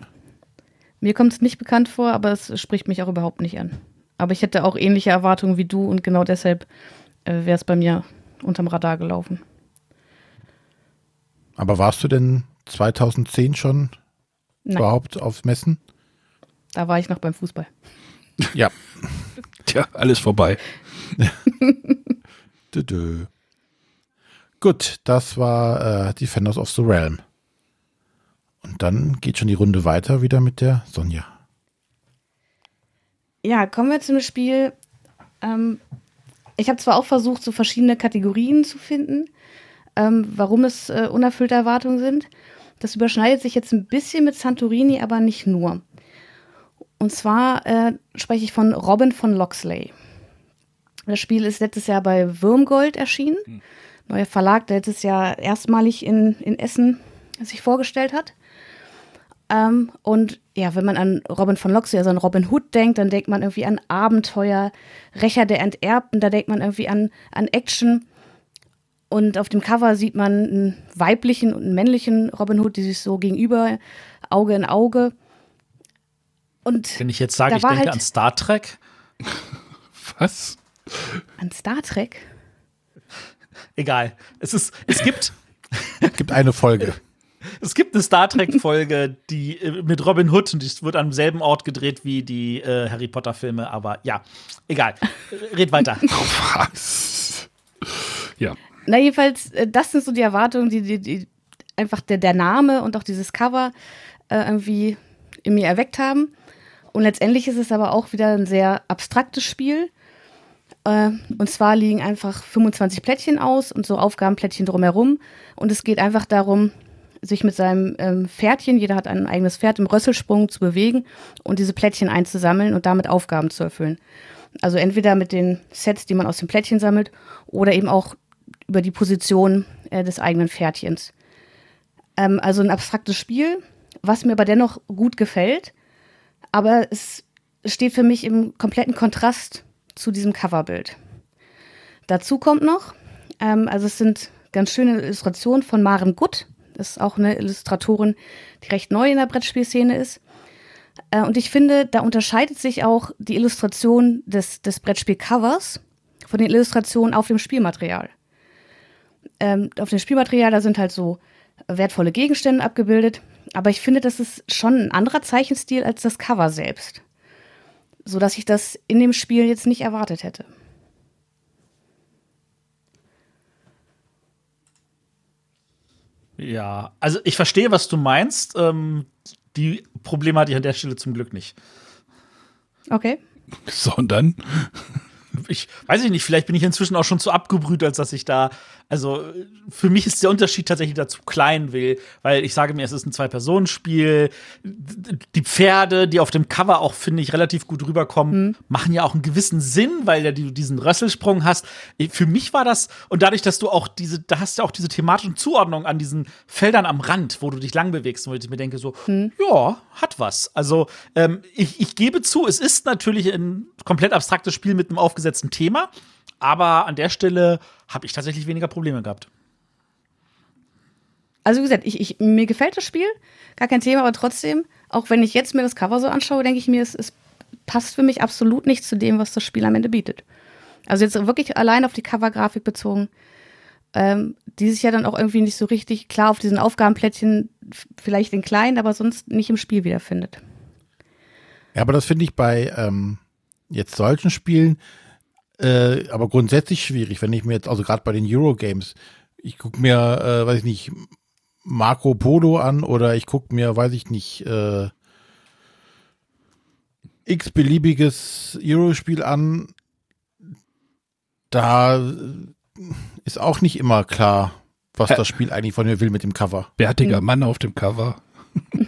[SPEAKER 2] Mir kommt es nicht bekannt vor, aber es spricht mich auch überhaupt nicht an. Aber ich hätte auch ähnliche Erwartungen wie du und genau deshalb äh, wäre es bei mir unterm Radar gelaufen.
[SPEAKER 1] Aber warst du denn 2010 schon
[SPEAKER 2] Nein,
[SPEAKER 1] überhaupt auf Messen?
[SPEAKER 2] da war ich noch beim Fußball.
[SPEAKER 1] Ja.
[SPEAKER 3] Tja, alles vorbei.
[SPEAKER 1] Dö, dö. Gut, das war äh, Defenders of the Realm. Und dann geht schon die Runde weiter wieder mit der Sonja.
[SPEAKER 2] Ja, kommen wir zum Spiel. Ähm, ich habe zwar auch versucht, so verschiedene Kategorien zu finden, ähm, warum es äh, unerfüllte Erwartungen sind. Das überschneidet sich jetzt ein bisschen mit Santorini, aber nicht nur. Und zwar äh, spreche ich von Robin von Loxley. Das Spiel ist letztes Jahr bei Würmgold erschienen. Neuer Verlag, der letztes Jahr erstmalig in, in Essen sich vorgestellt hat. Ähm, und ja, wenn man an Robin von Loxley, also an Robin Hood denkt, dann denkt man irgendwie an Abenteuer, Rächer der Enterbten, da denkt man irgendwie an, an Action. Und auf dem Cover sieht man einen weiblichen und einen männlichen Robin Hood, die sich so gegenüber, Auge in Auge. Und
[SPEAKER 4] Wenn ich jetzt sage, ich denke
[SPEAKER 2] halt-
[SPEAKER 4] an Star Trek,
[SPEAKER 3] Was?
[SPEAKER 2] an Star Trek.
[SPEAKER 4] egal. Es ist, es gibt,
[SPEAKER 1] Gibt eine Folge.
[SPEAKER 4] es gibt eine Star Trek-Folge, die äh, mit Robin Hood und die wird am selben Ort gedreht wie die äh, Harry Potter-Filme, aber ja, egal. Red weiter.
[SPEAKER 3] Was? Ja.
[SPEAKER 2] Na, jedenfalls, äh, das sind so die Erwartungen, die, die, die einfach der, der Name und auch dieses Cover äh, irgendwie in mir erweckt haben. Und letztendlich ist es aber auch wieder ein sehr abstraktes Spiel. Äh, und zwar liegen einfach 25 Plättchen aus und so Aufgabenplättchen drumherum. Und es geht einfach darum, sich mit seinem ähm, Pferdchen, jeder hat ein eigenes Pferd, im Rösselsprung zu bewegen und diese Plättchen einzusammeln und damit Aufgaben zu erfüllen. Also entweder mit den Sets, die man aus den Plättchen sammelt, oder eben auch über die Position äh, des eigenen Pferdchens. Ähm, also ein abstraktes Spiel, was mir aber dennoch gut gefällt. Aber es steht für mich im kompletten Kontrast zu diesem Coverbild. Dazu kommt noch, ähm, also es sind ganz schöne Illustrationen von Maren Gutt. Das ist auch eine Illustratorin, die recht neu in der Brettspielszene ist. Äh, und ich finde, da unterscheidet sich auch die Illustration des, des Brettspielcovers von den Illustrationen auf dem Spielmaterial. Ähm, auf dem Spielmaterial, da sind halt so wertvolle Gegenstände abgebildet. Aber ich finde, das ist schon ein anderer Zeichenstil als das Cover selbst. Sodass ich das in dem Spiel jetzt nicht erwartet hätte.
[SPEAKER 4] Ja, also ich verstehe, was du meinst. Ähm, die Probleme hatte ich an der Stelle zum Glück nicht.
[SPEAKER 2] Okay.
[SPEAKER 3] Sondern
[SPEAKER 4] ich weiß ich nicht, vielleicht bin ich inzwischen auch schon zu abgebrüht, als dass ich da, also für mich ist der Unterschied tatsächlich da zu klein will, weil ich sage mir, es ist ein Zwei-Personen-Spiel. Die Pferde, die auf dem Cover auch, finde ich, relativ gut rüberkommen, mhm. machen ja auch einen gewissen Sinn, weil ja du diesen Rösselsprung hast. Für mich war das, und dadurch, dass du auch diese, da hast du auch diese thematische Zuordnung an diesen Feldern am Rand, wo du dich lang bewegst, wo ich mir denke, so, mhm. ja, hat was. Also, ähm, ich, ich gebe zu, es ist natürlich ein komplett abstraktes Spiel mit einem aufgesetzten Thema. Aber an der Stelle habe ich tatsächlich weniger Probleme gehabt.
[SPEAKER 2] Also wie gesagt, ich, ich, mir gefällt das Spiel, gar kein Thema, aber trotzdem, auch wenn ich jetzt mir das Cover so anschaue, denke ich mir, es, es passt für mich absolut nicht zu dem, was das Spiel am Ende bietet. Also jetzt wirklich allein auf die Covergrafik bezogen, ähm, die sich ja dann auch irgendwie nicht so richtig klar auf diesen Aufgabenplättchen, vielleicht in klein, aber sonst nicht im Spiel wiederfindet.
[SPEAKER 1] Ja, aber das finde ich bei ähm, jetzt solchen Spielen äh, aber grundsätzlich schwierig, wenn ich mir jetzt, also gerade bei den Eurogames, ich gucke mir, äh, weiß ich nicht, Marco Polo an oder ich gucke mir, weiß ich nicht, äh, x-beliebiges Eurospiel an. Da ist auch nicht immer klar, was das Spiel eigentlich von mir will mit dem Cover.
[SPEAKER 3] Bärtiger Mann auf dem Cover.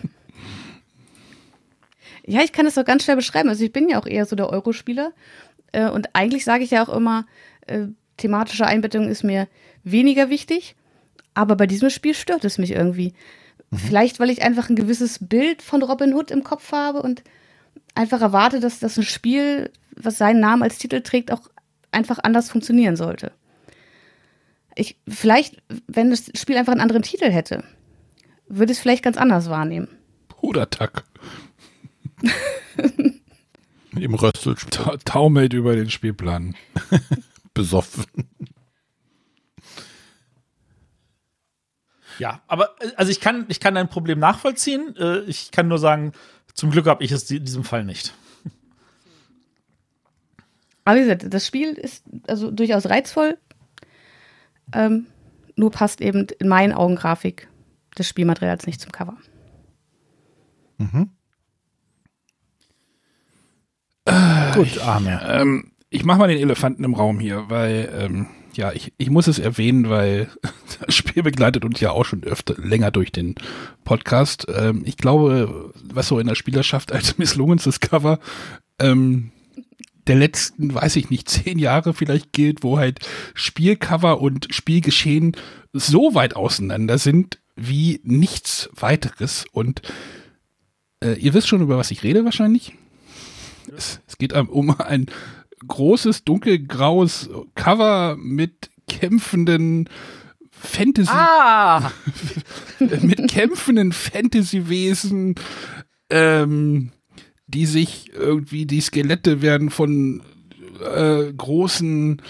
[SPEAKER 2] ja, ich kann das doch ganz schnell beschreiben. Also ich bin ja auch eher so der Eurospieler äh, und eigentlich sage ich ja auch immer, äh, thematische Einbettung ist mir weniger wichtig. Aber bei diesem Spiel stört es mich irgendwie. Mhm. Vielleicht, weil ich einfach ein gewisses Bild von Robin Hood im Kopf habe und einfach erwarte, dass das ein Spiel, was seinen Namen als Titel trägt, auch einfach anders funktionieren sollte. Ich, vielleicht, wenn das Spiel einfach einen anderen Titel hätte, würde es vielleicht ganz anders wahrnehmen.
[SPEAKER 3] Pudertack.
[SPEAKER 1] Im Röstelsport.
[SPEAKER 3] Taumelt über den Spielplan.
[SPEAKER 1] Besoffen.
[SPEAKER 4] Ja, aber also ich kann, ich kann dein Problem nachvollziehen. Äh, ich kann nur sagen, zum Glück habe ich es in diesem Fall nicht.
[SPEAKER 2] Aber wie gesagt, das Spiel ist also durchaus reizvoll. Ähm, nur passt eben in meinen Augen Grafik des Spielmaterials nicht zum Cover.
[SPEAKER 3] Mhm. Gut, Arne. Ähm, ich mache mal den Elefanten im Raum hier, weil ähm, ja, ich, ich muss es erwähnen, weil das Spiel begleitet uns ja auch schon öfter länger durch den Podcast. Ähm, ich glaube, was so in der Spielerschaft als misslungenstes Cover ähm, der letzten, weiß ich nicht, zehn Jahre vielleicht gilt, wo halt Spielcover und Spielgeschehen so weit auseinander sind wie nichts weiteres. Und äh, ihr wisst schon, über was ich rede wahrscheinlich. Es, es geht um ein großes, dunkelgraues Cover mit kämpfenden Fantasy.
[SPEAKER 4] Ah!
[SPEAKER 3] mit kämpfenden Fantasy-Wesen, ähm, die sich irgendwie, die Skelette werden von äh, großen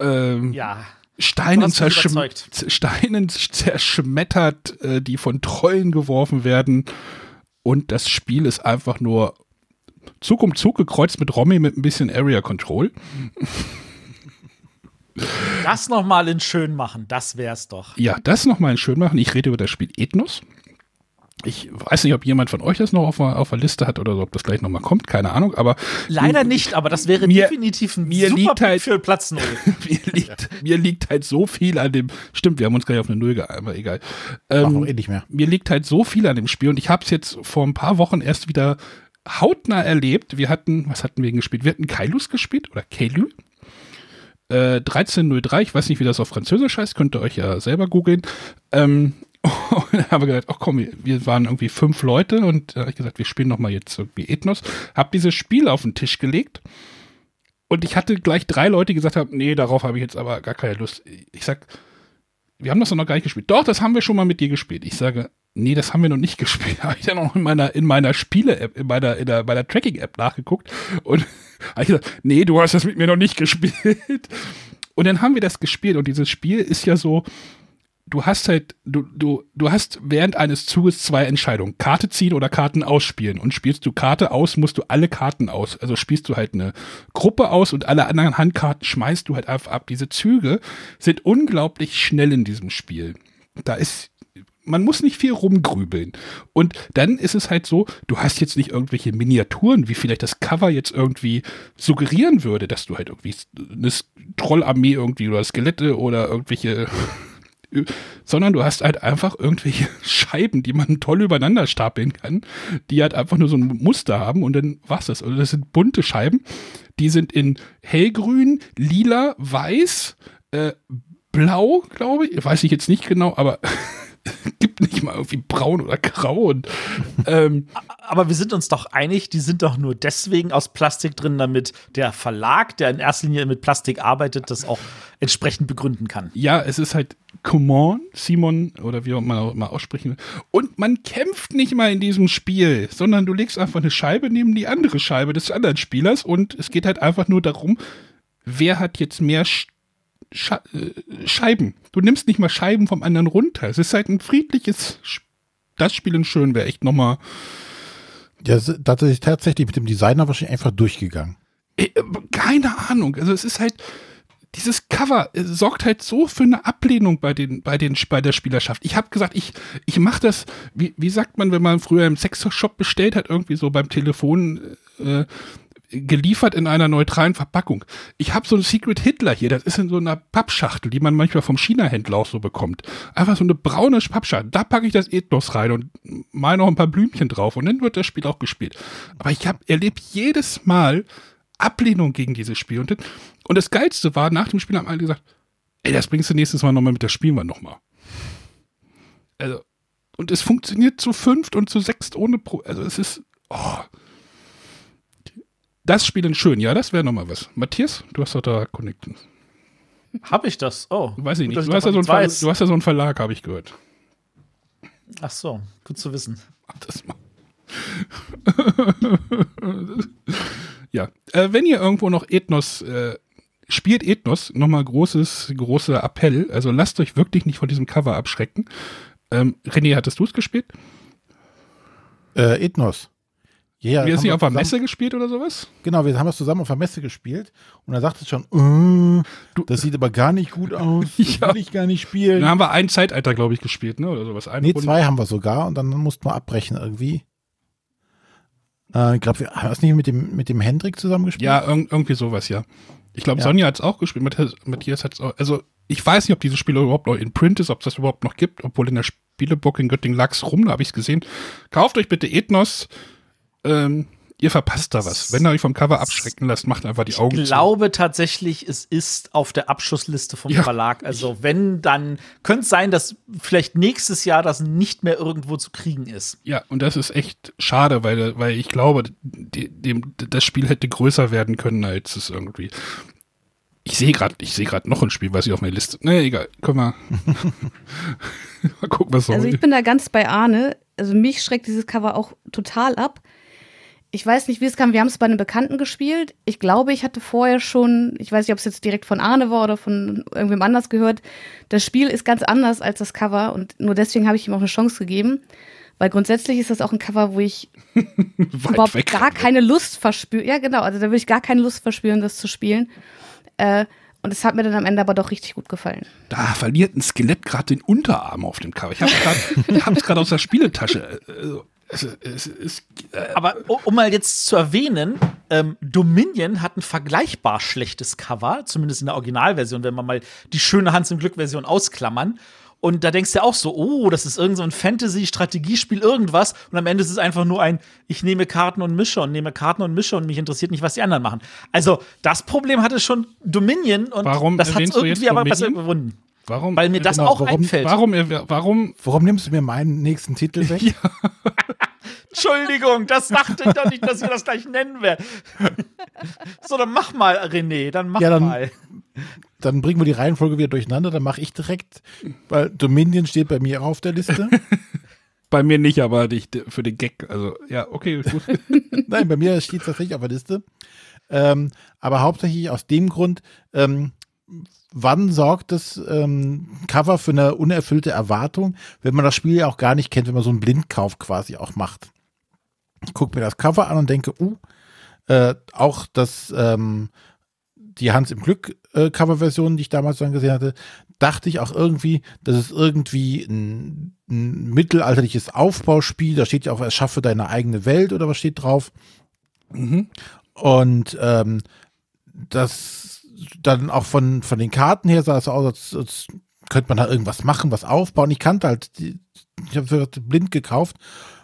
[SPEAKER 3] ähm,
[SPEAKER 4] ja.
[SPEAKER 3] Steinen, zerschm Steinen zerschmettert, äh, die von Trollen geworfen werden. Und das Spiel ist einfach nur Zug um Zug gekreuzt mit Romy mit ein bisschen Area Control.
[SPEAKER 4] Das nochmal in schön machen, das wär's doch.
[SPEAKER 3] Ja, das nochmal in schön machen. Ich rede über das Spiel Ethnos. Ich weiß nicht, ob jemand von euch das noch auf, auf der Liste hat oder so, ob das gleich nochmal kommt, keine Ahnung, aber.
[SPEAKER 4] Leider nicht, aber das wäre mir, definitiv ein
[SPEAKER 3] mir liegt halt,
[SPEAKER 4] für Platz 0.
[SPEAKER 3] mir, liegt, mir liegt halt so viel an dem, stimmt, wir haben uns gleich auf eine Null geeinigt, aber egal.
[SPEAKER 1] Ähm, auch eh nicht mehr.
[SPEAKER 3] Mir liegt halt so viel an dem Spiel und ich habe es jetzt vor ein paar Wochen erst wieder hautnah erlebt. Wir hatten, was hatten wir gespielt? Wir hatten Kailus gespielt oder Kailu. Äh, 1303, ich weiß nicht, wie das auf Französisch heißt, könnt ihr euch ja selber googeln. Ähm, und wir gesagt, ach komm, wir waren irgendwie fünf Leute und da habe ich gesagt, wir spielen nochmal jetzt irgendwie Ethnos. Hab dieses Spiel auf den Tisch gelegt und ich hatte gleich drei Leute, die gesagt haben, nee, darauf habe ich jetzt aber gar keine Lust. Ich sag, wir haben das doch noch gar nicht gespielt. Doch, das haben wir schon mal mit dir gespielt. Ich sage, nee, das haben wir noch nicht gespielt. Habe ich dann auch in meiner, in meiner Spiele-App, in meiner, in der, bei der Tracking-App nachgeguckt und habe ich gesagt, nee, du hast das mit mir noch nicht gespielt. Und dann haben wir das gespielt und dieses Spiel ist ja so, du hast halt, du, du, du hast während eines Zuges zwei Entscheidungen. Karte ziehen oder Karten ausspielen. Und spielst du Karte aus, musst du alle Karten aus. Also spielst du halt eine Gruppe aus und alle anderen Handkarten schmeißt du halt einfach ab. Diese Züge sind unglaublich schnell in diesem Spiel. Da ist man muss nicht viel rumgrübeln. Und dann ist es halt so, du hast jetzt nicht irgendwelche Miniaturen, wie vielleicht das Cover jetzt irgendwie suggerieren würde, dass du halt irgendwie eine Trollarmee irgendwie oder Skelette oder irgendwelche sondern du hast halt einfach irgendwelche Scheiben, die man toll übereinander stapeln kann, die halt einfach nur so ein Muster haben und dann war's das. Also das sind bunte Scheiben, die sind in hellgrün, lila, weiß, äh, blau, glaube ich, weiß ich jetzt nicht genau, aber gibt nicht mal irgendwie braun oder grau. Und, ähm,
[SPEAKER 4] Aber wir sind uns doch einig, die sind doch nur deswegen aus Plastik drin, damit der Verlag, der in erster Linie mit Plastik arbeitet, das auch entsprechend begründen kann.
[SPEAKER 3] Ja, es ist halt Common, Simon oder wie man auch immer aussprechen will. Und man kämpft nicht mal in diesem Spiel, sondern du legst einfach eine Scheibe neben die andere Scheibe des anderen Spielers und es geht halt einfach nur darum, wer hat jetzt mehr Sche äh, Scheiben. Du nimmst nicht mal Scheiben vom anderen runter. Es ist halt ein friedliches, das Spielen schön wäre echt nochmal.
[SPEAKER 1] Ja, da ist tatsächlich mit dem Designer wahrscheinlich einfach durchgegangen.
[SPEAKER 3] Äh, keine Ahnung. Also es ist halt, dieses Cover äh, sorgt halt so für eine Ablehnung bei den bei den bei der Spielerschaft. Ich habe gesagt, ich ich mache das. Wie, wie sagt man, wenn man früher im Sexshop bestellt hat, irgendwie so beim Telefon äh, geliefert in einer neutralen Verpackung. Ich habe so einen Secret Hitler hier, das ist in so einer Pappschachtel, die man manchmal vom China-Händler auch so bekommt. Einfach so eine braune Pappschachtel. Da packe ich das Ethnos rein und mal noch ein paar Blümchen drauf und dann wird das Spiel auch gespielt. Aber ich habe erlebt jedes Mal Ablehnung gegen dieses Spiel. Und, und das Geilste war, nach dem Spiel haben alle gesagt, ey, das bringst du nächstes Mal nochmal mit, das spielen wir nochmal. Also, und es funktioniert zu fünft und zu sechst ohne Pro. Also es ist. Oh, das Spielen schön, ja, das wäre nochmal was. Matthias, du hast doch da Connecten.
[SPEAKER 4] Hab ich das? Oh.
[SPEAKER 3] Weiß ich nicht. Du, hast ja, so einen Verlag, du hast ja so einen Verlag, habe ich gehört.
[SPEAKER 4] Ach so, gut zu wissen. Ach, das mal.
[SPEAKER 3] ja, äh, wenn ihr irgendwo noch Ethnos äh, spielt, Ethnos, nochmal großes, großer Appell. Also lasst euch wirklich nicht von diesem Cover abschrecken. Ähm, René, hattest du es gespielt?
[SPEAKER 1] Äh, Ethnos.
[SPEAKER 3] Ja, wir haben sie auf der Messe gespielt oder sowas?
[SPEAKER 1] Genau, wir haben das zusammen auf der Messe gespielt und er sagte schon, uh, das sieht aber gar nicht gut aus, das ja. will ich gar nicht spielen.
[SPEAKER 3] Dann haben wir ein Zeitalter, glaube ich, gespielt, ne? Oder sowas.
[SPEAKER 1] Eine nee, Runde. zwei haben wir sogar und dann mussten wir abbrechen irgendwie. Äh, ich glaube, wir haben es nicht mit dem, mit dem Hendrik zusammen gespielt.
[SPEAKER 3] Ja, irg irgendwie sowas, ja. Ich glaube, ja. Sonja hat es auch gespielt, Matthias hat es auch. Also, ich weiß nicht, ob dieses Spiel überhaupt noch in Print ist, ob es das überhaupt noch gibt, obwohl in der Spielebook in Göttingen lag's rum, da habe ich es gesehen. Kauft euch bitte Ethnos ähm, ihr verpasst da was. Wenn ihr euch vom Cover abschrecken lasst, macht einfach die Augen
[SPEAKER 4] zu. Ich glaube zu. tatsächlich, es ist auf der Abschussliste vom ja. Verlag. Also wenn, dann könnte es sein, dass vielleicht nächstes Jahr das nicht mehr irgendwo zu kriegen ist.
[SPEAKER 3] Ja, und das ist echt schade, weil, weil ich glaube, die, dem, das Spiel hätte größer werden können, als es irgendwie. Ich sehe gerade, ich sehe gerade noch ein Spiel, was ich auf meiner Liste. Nee, egal, können wir
[SPEAKER 2] mal gucken, was soll. Also ich bin da ganz bei Arne. Also mich schreckt dieses Cover auch total ab ich weiß nicht, wie es kam. Wir haben es bei einem Bekannten gespielt. Ich glaube, ich hatte vorher schon, ich weiß nicht, ob es jetzt direkt von Arne war oder von irgendwem anders gehört. Das Spiel ist ganz anders als das Cover und nur deswegen habe ich ihm auch eine Chance gegeben. Weil grundsätzlich ist das auch ein Cover, wo ich überhaupt weg. gar keine Lust verspüre. Ja, genau. Also da würde ich gar keine Lust verspüren, das zu spielen. Äh, und es hat mir dann am Ende aber doch richtig gut gefallen.
[SPEAKER 3] Da verliert ein Skelett gerade den Unterarm auf dem Cover. Ich habe es gerade aus der Spieletasche. Also,
[SPEAKER 4] es, es, es, äh, Aber um mal jetzt zu erwähnen, ähm, Dominion hat ein vergleichbar schlechtes Cover, zumindest in der Originalversion, wenn man mal die schöne Hans im Glück-Version ausklammern. Und da denkst du auch so, oh, das ist irgendein so Fantasy-Strategiespiel, irgendwas. Und am Ende ist es einfach nur ein, ich nehme Karten und mische und nehme Karten und mische und mich interessiert nicht, was die anderen machen. Also, das Problem hatte schon Dominion und
[SPEAKER 3] Warum
[SPEAKER 4] das hat irgendwie aber besser überwunden. Warum? Weil mir das genau, auch
[SPEAKER 3] warum,
[SPEAKER 4] einfällt.
[SPEAKER 3] Warum, warum,
[SPEAKER 1] warum nimmst du mir meinen nächsten Titel weg? ja.
[SPEAKER 4] Entschuldigung, das dachte ich doch nicht, dass wir das gleich nennen werden. so, dann mach mal, René, dann mach ja, dann, mal.
[SPEAKER 1] Dann bringen wir die Reihenfolge wieder durcheinander, dann mache ich direkt, weil Dominion steht bei mir auf der Liste.
[SPEAKER 3] bei mir nicht, aber für den Gag. Also, ja, okay, gut.
[SPEAKER 1] Nein, bei mir steht es tatsächlich auf der Liste. Ähm, aber hauptsächlich aus dem Grund, ähm, wann sorgt das ähm, Cover für eine unerfüllte Erwartung, wenn man das Spiel ja auch gar nicht kennt, wenn man so einen Blindkauf quasi auch macht. Ich gucke mir das Cover an und denke, uh, äh, auch das, ähm, die Hans im Glück äh, Coverversion, die ich damals dann gesehen hatte, dachte ich auch irgendwie, das ist irgendwie ein, ein mittelalterliches Aufbauspiel. Da steht ja auch, erschaffe deine eigene Welt oder was steht drauf.
[SPEAKER 3] Mhm.
[SPEAKER 1] Und ähm, das dann auch von, von den Karten her sah es aus, als, als könnte man da irgendwas machen, was aufbauen. Ich kannte halt, ich habe blind gekauft.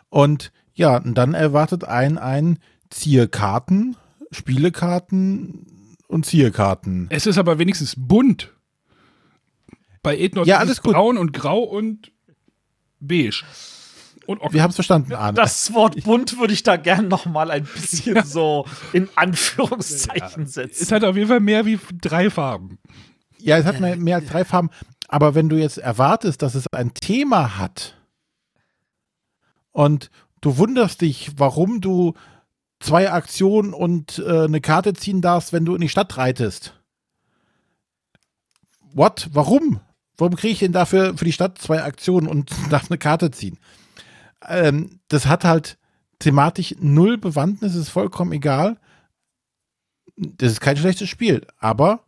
[SPEAKER 1] Und ja, und dann erwartet ein ein Zierkarten, Spielekarten und Zierkarten.
[SPEAKER 3] Es ist aber wenigstens bunt. Bei Ethnos
[SPEAKER 1] Ja,
[SPEAKER 3] ist
[SPEAKER 1] alles
[SPEAKER 3] es braun und grau und beige. Und
[SPEAKER 1] Wir haben es verstanden, Arne.
[SPEAKER 4] Das Wort bunt würde ich da gern noch mal ein bisschen so in Anführungszeichen
[SPEAKER 3] es
[SPEAKER 4] setzen.
[SPEAKER 3] hat auf jeden Fall mehr wie drei Farben.
[SPEAKER 1] Ja, es hat mehr, mehr als drei Farben. Aber wenn du jetzt erwartest, dass es ein Thema hat und du wunderst dich, warum du zwei Aktionen und äh, eine Karte ziehen darfst, wenn du in die Stadt reitest. What? Warum? Warum kriege ich denn dafür für die Stadt zwei Aktionen und darf eine Karte ziehen? Ähm, das hat halt thematisch null Bewandtnis, ist vollkommen egal. Das ist kein schlechtes Spiel, aber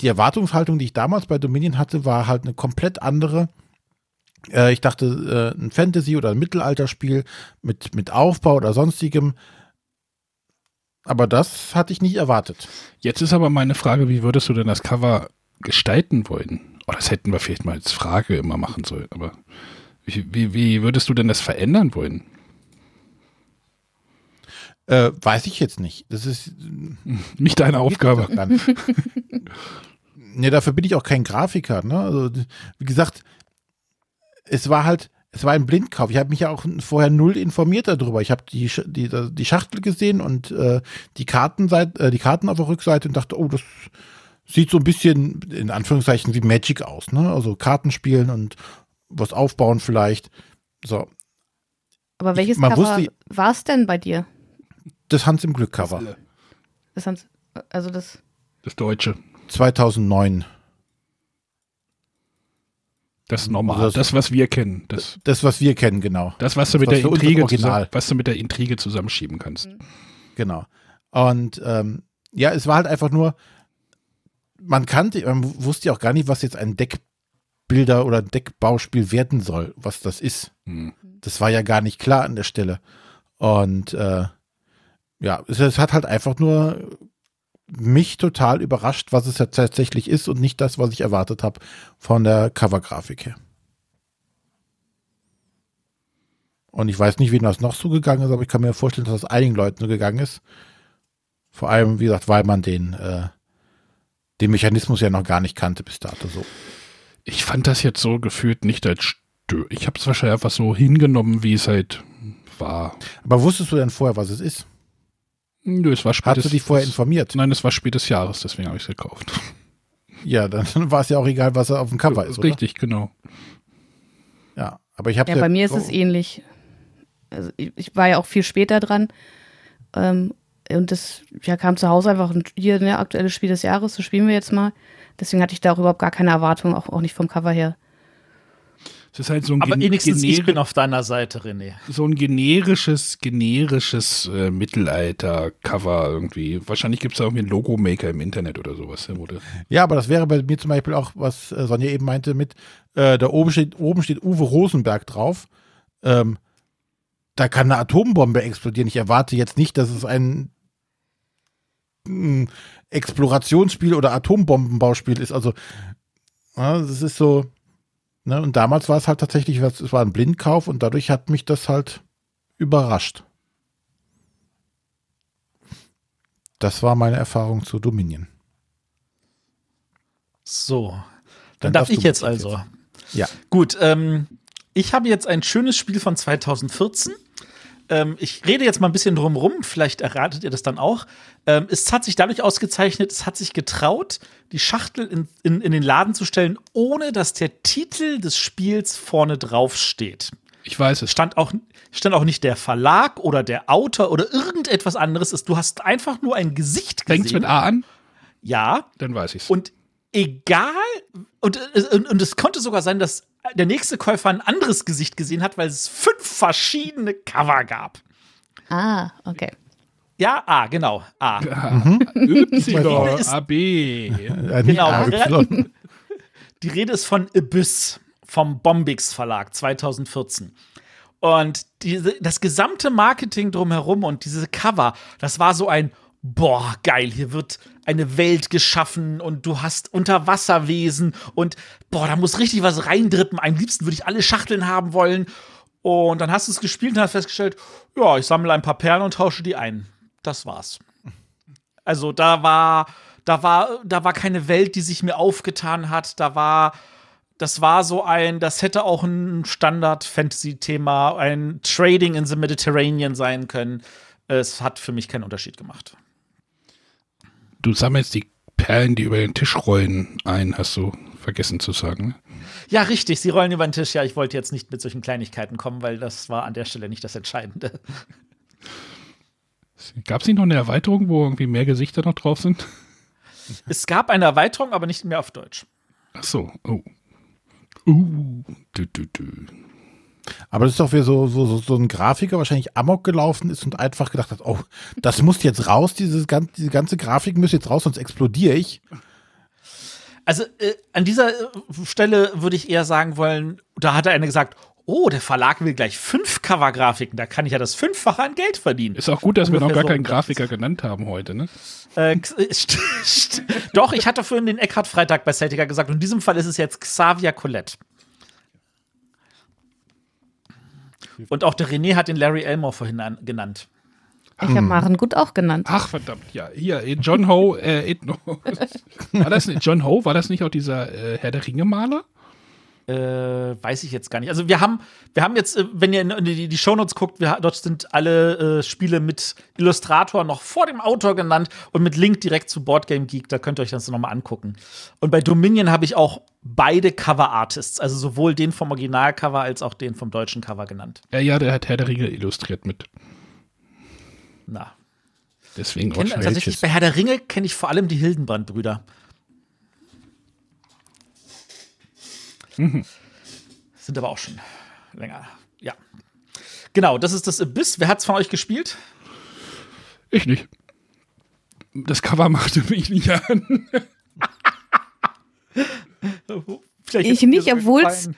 [SPEAKER 1] die Erwartungshaltung, die ich damals bei Dominion hatte, war halt eine komplett andere. Äh, ich dachte, äh, ein Fantasy- oder ein Mittelalterspiel mit, mit Aufbau oder sonstigem. Aber das hatte ich nicht erwartet.
[SPEAKER 3] Jetzt ist aber meine Frage, wie würdest du denn das Cover gestalten wollen? Oh, das hätten wir vielleicht mal als Frage immer machen sollen. Aber wie, wie, würdest du denn das verändern wollen?
[SPEAKER 1] Äh, weiß ich jetzt nicht. Das ist.
[SPEAKER 3] Nicht deine Aufgabe.
[SPEAKER 1] ne, dafür bin ich auch kein Grafiker. Ne? Also, wie gesagt, es war halt, es war ein Blindkauf. Ich habe mich ja auch vorher null informiert darüber. Ich habe die, die, die Schachtel gesehen und äh, die, Kartenseite, äh, die Karten auf der Rückseite und dachte, oh, das sieht so ein bisschen in Anführungszeichen wie Magic aus. Ne? Also Karten spielen und was aufbauen vielleicht. So,
[SPEAKER 2] Aber welches
[SPEAKER 1] man
[SPEAKER 2] Cover
[SPEAKER 1] wusste-
[SPEAKER 2] war es denn bei dir?
[SPEAKER 1] das Hans im Glück Cover.
[SPEAKER 2] Das Hans, also das.
[SPEAKER 3] Das Deutsche.
[SPEAKER 1] 2009.
[SPEAKER 3] Das ist normal.
[SPEAKER 1] Also das-
[SPEAKER 3] Das, was wir kennen. Das,
[SPEAKER 1] Das, was wir kennen, genau.
[SPEAKER 3] das was du mit
[SPEAKER 1] was
[SPEAKER 3] der Intrige zusammen, was du mit der Intrige zusammenschieben kannst.
[SPEAKER 1] Genau. Und ähm, ja, es war halt einfach nur, man kannte, man wusste ja auch gar nicht, was jetzt ein Deckbilder oder Deckbauspiel werden soll, was das ist.
[SPEAKER 3] Hm.
[SPEAKER 1] Das war ja gar nicht klar an der Stelle. Und äh, ja, es, es hat halt einfach nur mich total überrascht, was es ja tatsächlich ist und nicht das, was ich erwartet habe von der Covergrafik her. Und ich weiß nicht, wie das noch so gegangen ist, aber ich kann mir vorstellen, dass das einigen Leuten so gegangen ist. Vor allem, wie gesagt, weil man den, äh, den Mechanismus ja noch gar nicht kannte bis dato so.
[SPEAKER 3] Ich fand das jetzt so gefühlt nicht als stö Ich habe es wahrscheinlich einfach so hingenommen, wie es halt war.
[SPEAKER 1] Aber wusstest du denn vorher, was es ist?
[SPEAKER 3] Nö, es war
[SPEAKER 1] Hast
[SPEAKER 3] spätes,
[SPEAKER 1] du dich vorher informiert?
[SPEAKER 3] Nein, es war spätes Jahres, deswegen habe ich es gekauft.
[SPEAKER 1] Ja, dann war es ja auch egal, was er auf dem Cover ist, oder?
[SPEAKER 3] Richtig, genau.
[SPEAKER 1] Ja, aber ich habe
[SPEAKER 2] Ja, bei mir ist es ähnlich. Also ich, ich war ja auch viel später dran. Ähm, und das ja, kam zu Hause einfach und hier ne, aktuelles Spiel des Jahres, das spielen wir jetzt mal. Deswegen hatte ich da auch überhaupt gar keine Erwartung, auch, auch nicht vom Cover her.
[SPEAKER 3] Es ist halt so ein,
[SPEAKER 4] Aber wenigstens ich bin auf deiner Seite, René.
[SPEAKER 3] so ein generisches, generisches äh, Mittelalter-Cover irgendwie. Wahrscheinlich gibt es da irgendwie einen Logo-Maker im Internet oder sowas. Der wurde
[SPEAKER 1] Ja, aber das wäre bei mir zum Beispiel auch, was äh, Sonja eben meinte, mit, äh, da oben steht, oben steht Uwe Rosenberg drauf. Ähm, da kann eine Atombombe explodieren. Ich erwarte jetzt nicht, dass es ein mm, Explorationsspiel oder Atombombenbauspiel ist. Also, ja, das ist so. Ne? Und damals war es halt tatsächlich, es war ein Blindkauf und dadurch hat mich das halt überrascht. Das war meine Erfahrung zu Dominion.
[SPEAKER 4] So.
[SPEAKER 1] Dann
[SPEAKER 4] Dann darf ich jetzt also.
[SPEAKER 1] Ja.
[SPEAKER 4] Gut, ähm, ich habe jetzt ein schönes Spiel von 2014. Ähm, ich rede jetzt mal ein bisschen drum rum, vielleicht erratet ihr das dann auch. Ähm, es hat sich dadurch ausgezeichnet, es hat sich getraut, die Schachtel in, in, in den Laden zu stellen, ohne dass der Titel des Spiels vorne drauf steht.
[SPEAKER 3] ich weiß es.
[SPEAKER 4] Stand auch, stand auch nicht der Verlag oder der Autor oder irgendetwas anderes. Es- Du hast einfach nur ein Gesicht gesehen.
[SPEAKER 3] Fängt mit A an?
[SPEAKER 4] Ja,
[SPEAKER 3] Dann weiß ich's.
[SPEAKER 4] und egal, und, und, und es konnte sogar sein, dass der nächste Käufer ein anderes Gesicht gesehen hat, weil es fünf verschiedene Cover gab.
[SPEAKER 2] Ah, okay.
[SPEAKER 4] Ja, A, genau, A.
[SPEAKER 3] Y,
[SPEAKER 4] ist-
[SPEAKER 3] A, B.
[SPEAKER 4] Genau.
[SPEAKER 1] AY.
[SPEAKER 4] Die Rede ist von Abyss vom Bombix Verlag 2014. Und diese, das gesamte Marketing drumherum und diese Cover, das war so ein boah, geil, hier wird eine Welt geschaffen und du hast Unterwasserwesen und boah, da muss richtig was reindrippen. Am liebsten würde ich alle Schachteln haben wollen. Und dann hast du es gespielt und hast festgestellt, ja, ich sammle ein paar Perlen und tausche die ein. Das war's. Also da war, da war, da war keine Welt, die sich mir aufgetan hat. Da war, das war so ein, das hätte auch ein Standard-Fantasy-Thema, ein Trading in the Mediterranean sein können. Es hat für mich keinen Unterschied gemacht.
[SPEAKER 3] Du sammelst die Perlen, die über den Tisch rollen, ein, hast du vergessen zu sagen. Ne?
[SPEAKER 4] Ja, richtig, sie rollen über den Tisch. Ja, ich wollte jetzt nicht mit solchen Kleinigkeiten kommen, weil das war an der Stelle nicht das Entscheidende.
[SPEAKER 3] Gab es nicht noch eine Erweiterung, wo irgendwie mehr Gesichter noch drauf sind?
[SPEAKER 4] Es gab eine Erweiterung, aber nicht mehr auf Deutsch.
[SPEAKER 3] Ach so, oh. Uh, du, du, du.
[SPEAKER 1] Aber das ist doch wie so, so, so, so ein Grafiker wahrscheinlich amok gelaufen ist und einfach gedacht hat, oh, das muss jetzt raus, dieses, diese ganze Grafik muss jetzt raus, sonst explodiere ich.
[SPEAKER 4] Also äh, an dieser äh, Stelle würde ich eher sagen wollen, da hat einer gesagt, oh, der Verlag will gleich fünf Cover-Grafiken, da kann ich ja das Fünffache an Geld verdienen.
[SPEAKER 3] Ist auch gut, dass Ungefähr wir noch gar so keinen Grafiker genannt haben heute, ne?
[SPEAKER 4] Äh, Doch, ich hatte vorhin den Eckhard Freitag bei Celtica gesagt und in diesem Fall ist es jetzt Xavier Colette. Und auch der René hat den Larry Elmore vorhin an, genannt.
[SPEAKER 2] Ich habe Maren gut auch genannt.
[SPEAKER 3] Ach, verdammt, ja. Hier, John Ho, äh, war das nicht, John Ho, war das nicht auch dieser äh, Herr der Ringe-Maler?
[SPEAKER 4] Äh, weiß ich jetzt gar nicht. Also wir haben, wir haben jetzt, äh, wenn ihr in die, die Shownotes guckt, wir, dort sind alle äh, Spiele mit Illustrator noch vor dem Autor genannt und mit Link direkt zu Boardgame Geek. Da könnt ihr euch das nochmal angucken. Und bei Dominion habe ich auch beide Cover-Artists, also sowohl den vom Originalcover als auch den vom deutschen Cover genannt.
[SPEAKER 3] Ja, ja, der hat Herr der Ringe illustriert mit.
[SPEAKER 4] Na.
[SPEAKER 3] Deswegen
[SPEAKER 4] kenn, Tatsächlich bei Herr der Ringe kenne ich vor allem die Hildenbrand-Brüder. Mhm. Sind aber auch schon länger. Ja. Genau, das ist das Abyss. Wer hat es von euch gespielt?
[SPEAKER 3] Ich nicht. Das Cover machte mich nicht an.
[SPEAKER 2] ich nicht, obwohl es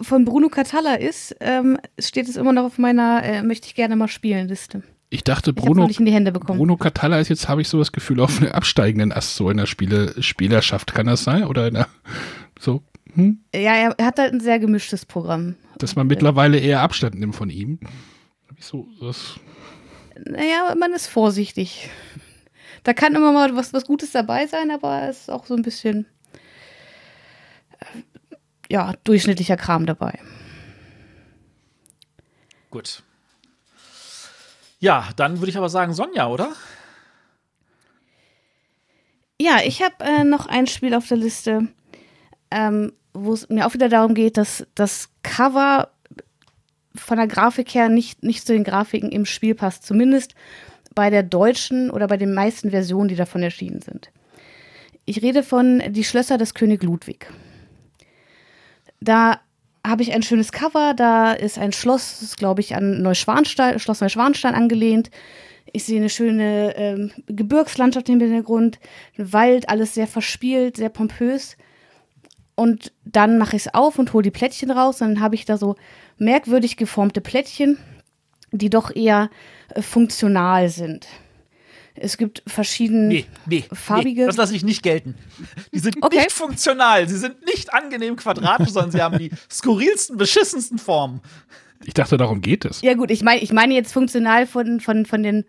[SPEAKER 2] von Bruno Catalla ist, ähm, steht es immer noch auf meiner äh, möchte ich gerne mal spielen Liste.
[SPEAKER 3] Ich dachte, Bruno,
[SPEAKER 2] ich in die Hände bekommen.
[SPEAKER 3] Bruno Catalla ist jetzt, habe ich so das Gefühl, auf einem absteigenden Ast so in der Spiele, Spielerschaft. Kann das sein? Oder in der, so?
[SPEAKER 2] Hm? Ja, er hat halt ein sehr gemischtes Programm.
[SPEAKER 3] Dass man mittlerweile eher Abstand nimmt von ihm. Wieso? Das
[SPEAKER 2] naja, man ist vorsichtig. Da kann immer mal was, was Gutes dabei sein, aber es ist auch so ein bisschen äh, ja, durchschnittlicher Kram dabei.
[SPEAKER 4] Gut. Ja, dann würde ich aber sagen Sonja, oder?
[SPEAKER 2] Ja, ich habe äh, noch ein Spiel auf der Liste. Ähm, wo es mir auch wieder darum geht, dass das Cover von der Grafik her nicht, nicht zu den Grafiken im Spiel passt. Zumindest bei der deutschen oder bei den meisten Versionen, die davon erschienen sind. Ich rede von Die Schlösser des König Ludwig. Da habe ich ein schönes Cover, da ist ein Schloss, glaube ich, an Neuschwanstein, Schloss Neuschwanstein angelehnt. Ich sehe eine schöne ähm, Gebirgslandschaft im Hintergrund, ein Wald, alles sehr verspielt, sehr pompös. Und dann mache ich es auf und hole die Plättchen raus. Und dann habe ich da so merkwürdig geformte Plättchen, die doch eher äh, funktional sind. Es gibt verschiedene nee, nee, farbige. Nee,
[SPEAKER 4] das lasse ich nicht gelten. Die sind okay. nicht funktional. Sie sind nicht angenehm quadratisch, sondern sie haben die skurrilsten, beschissensten Formen.
[SPEAKER 3] Ich dachte, darum geht es.
[SPEAKER 2] Ja, gut, ich meine ich meine jetzt funktional von, von, von den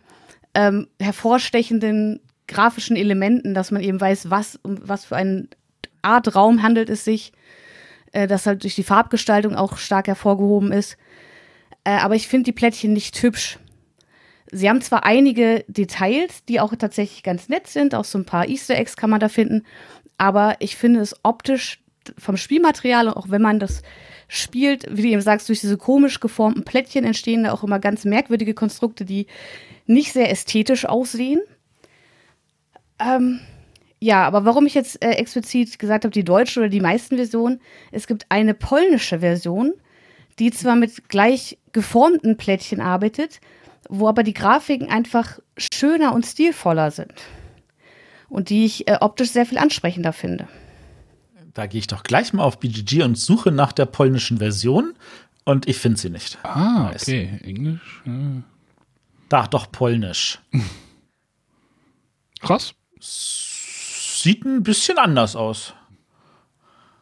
[SPEAKER 2] ähm, hervorstechenden grafischen Elementen, dass man eben weiß, was, was für einen Art Raum handelt es sich, äh, das halt durch die Farbgestaltung auch stark hervorgehoben ist. Äh, aber ich finde die Plättchen nicht hübsch. Sie haben zwar einige Details, die auch tatsächlich ganz nett sind, auch so ein paar Easter Eggs kann man da finden, aber ich finde es optisch vom Spielmaterial, auch wenn man das spielt, wie du eben sagst, durch diese komisch geformten Plättchen entstehen da auch immer ganz merkwürdige Konstrukte, die nicht sehr ästhetisch aussehen. Ähm, ja, aber warum ich jetzt äh, explizit gesagt habe, die deutsche oder die meisten Versionen, es gibt eine polnische Version, die zwar mit gleich geformten Plättchen arbeitet, wo aber die Grafiken einfach schöner und stilvoller sind. Und die ich äh, optisch sehr viel ansprechender finde.
[SPEAKER 4] Da gehe ich doch gleich mal auf BGG und suche nach der polnischen Version und ich finde sie nicht.
[SPEAKER 3] Ah, okay. Englisch. Ja.
[SPEAKER 4] Da, doch polnisch.
[SPEAKER 3] Krass.
[SPEAKER 4] Sieht ein bisschen anders aus.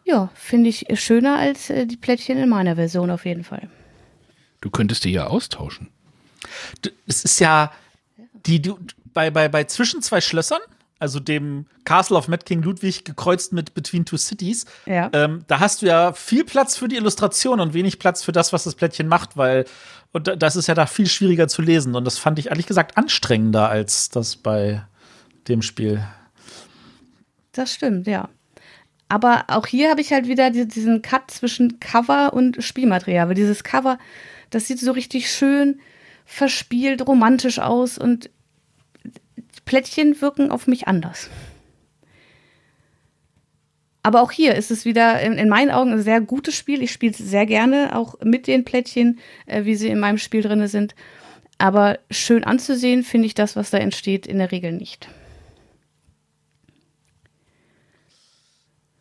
[SPEAKER 2] Ja, finde ich schöner als äh, die Plättchen in meiner Version auf jeden Fall.
[SPEAKER 3] Du könntest die ja austauschen.
[SPEAKER 4] D- Es ist ja die, die bei, bei, bei zwischen zwei Schlössern, also dem Castle of Mad King Ludwig gekreuzt mit Between Two Cities,
[SPEAKER 2] Ja.
[SPEAKER 4] ähm, da hast du ja viel Platz für die Illustration und wenig Platz für das, was das Plättchen macht, weil und da- das ist ja da viel schwieriger zu lesen und das fand ich ehrlich gesagt anstrengender als das bei dem Spiel.
[SPEAKER 2] Das stimmt, ja. Aber auch hier habe ich halt wieder die- diesen Cut zwischen Cover und Spielmaterial. Weil dieses Cover, das sieht so richtig schön verspielt, romantisch aus und Plättchen wirken auf mich anders. Aber auch hier ist es wieder in, in meinen Augen ein sehr gutes Spiel. Ich spiele es sehr gerne, auch mit den Plättchen, äh, wie sie in meinem Spiel drin sind. Aber schön anzusehen finde ich das, was da entsteht, in der Regel nicht.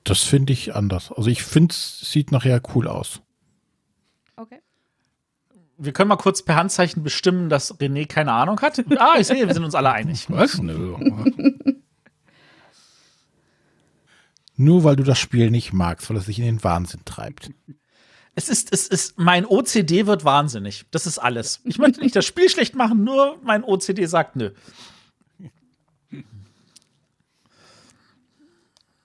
[SPEAKER 1] Das finde ich anders. Also ich finde es sieht nachher cool aus.
[SPEAKER 2] Okay.
[SPEAKER 4] Wir können mal kurz per Handzeichen bestimmen, dass René keine Ahnung hat. Ah, ich sehe, wir sind uns alle einig.
[SPEAKER 3] Was? Nö.
[SPEAKER 1] Nur weil du das Spiel nicht magst, weil es sich in den Wahnsinn treibt.
[SPEAKER 4] Es ist, es ist, mein OCD wird wahnsinnig. Das ist alles. Ich möchte nicht das Spiel schlecht machen, nur mein OCD sagt nö.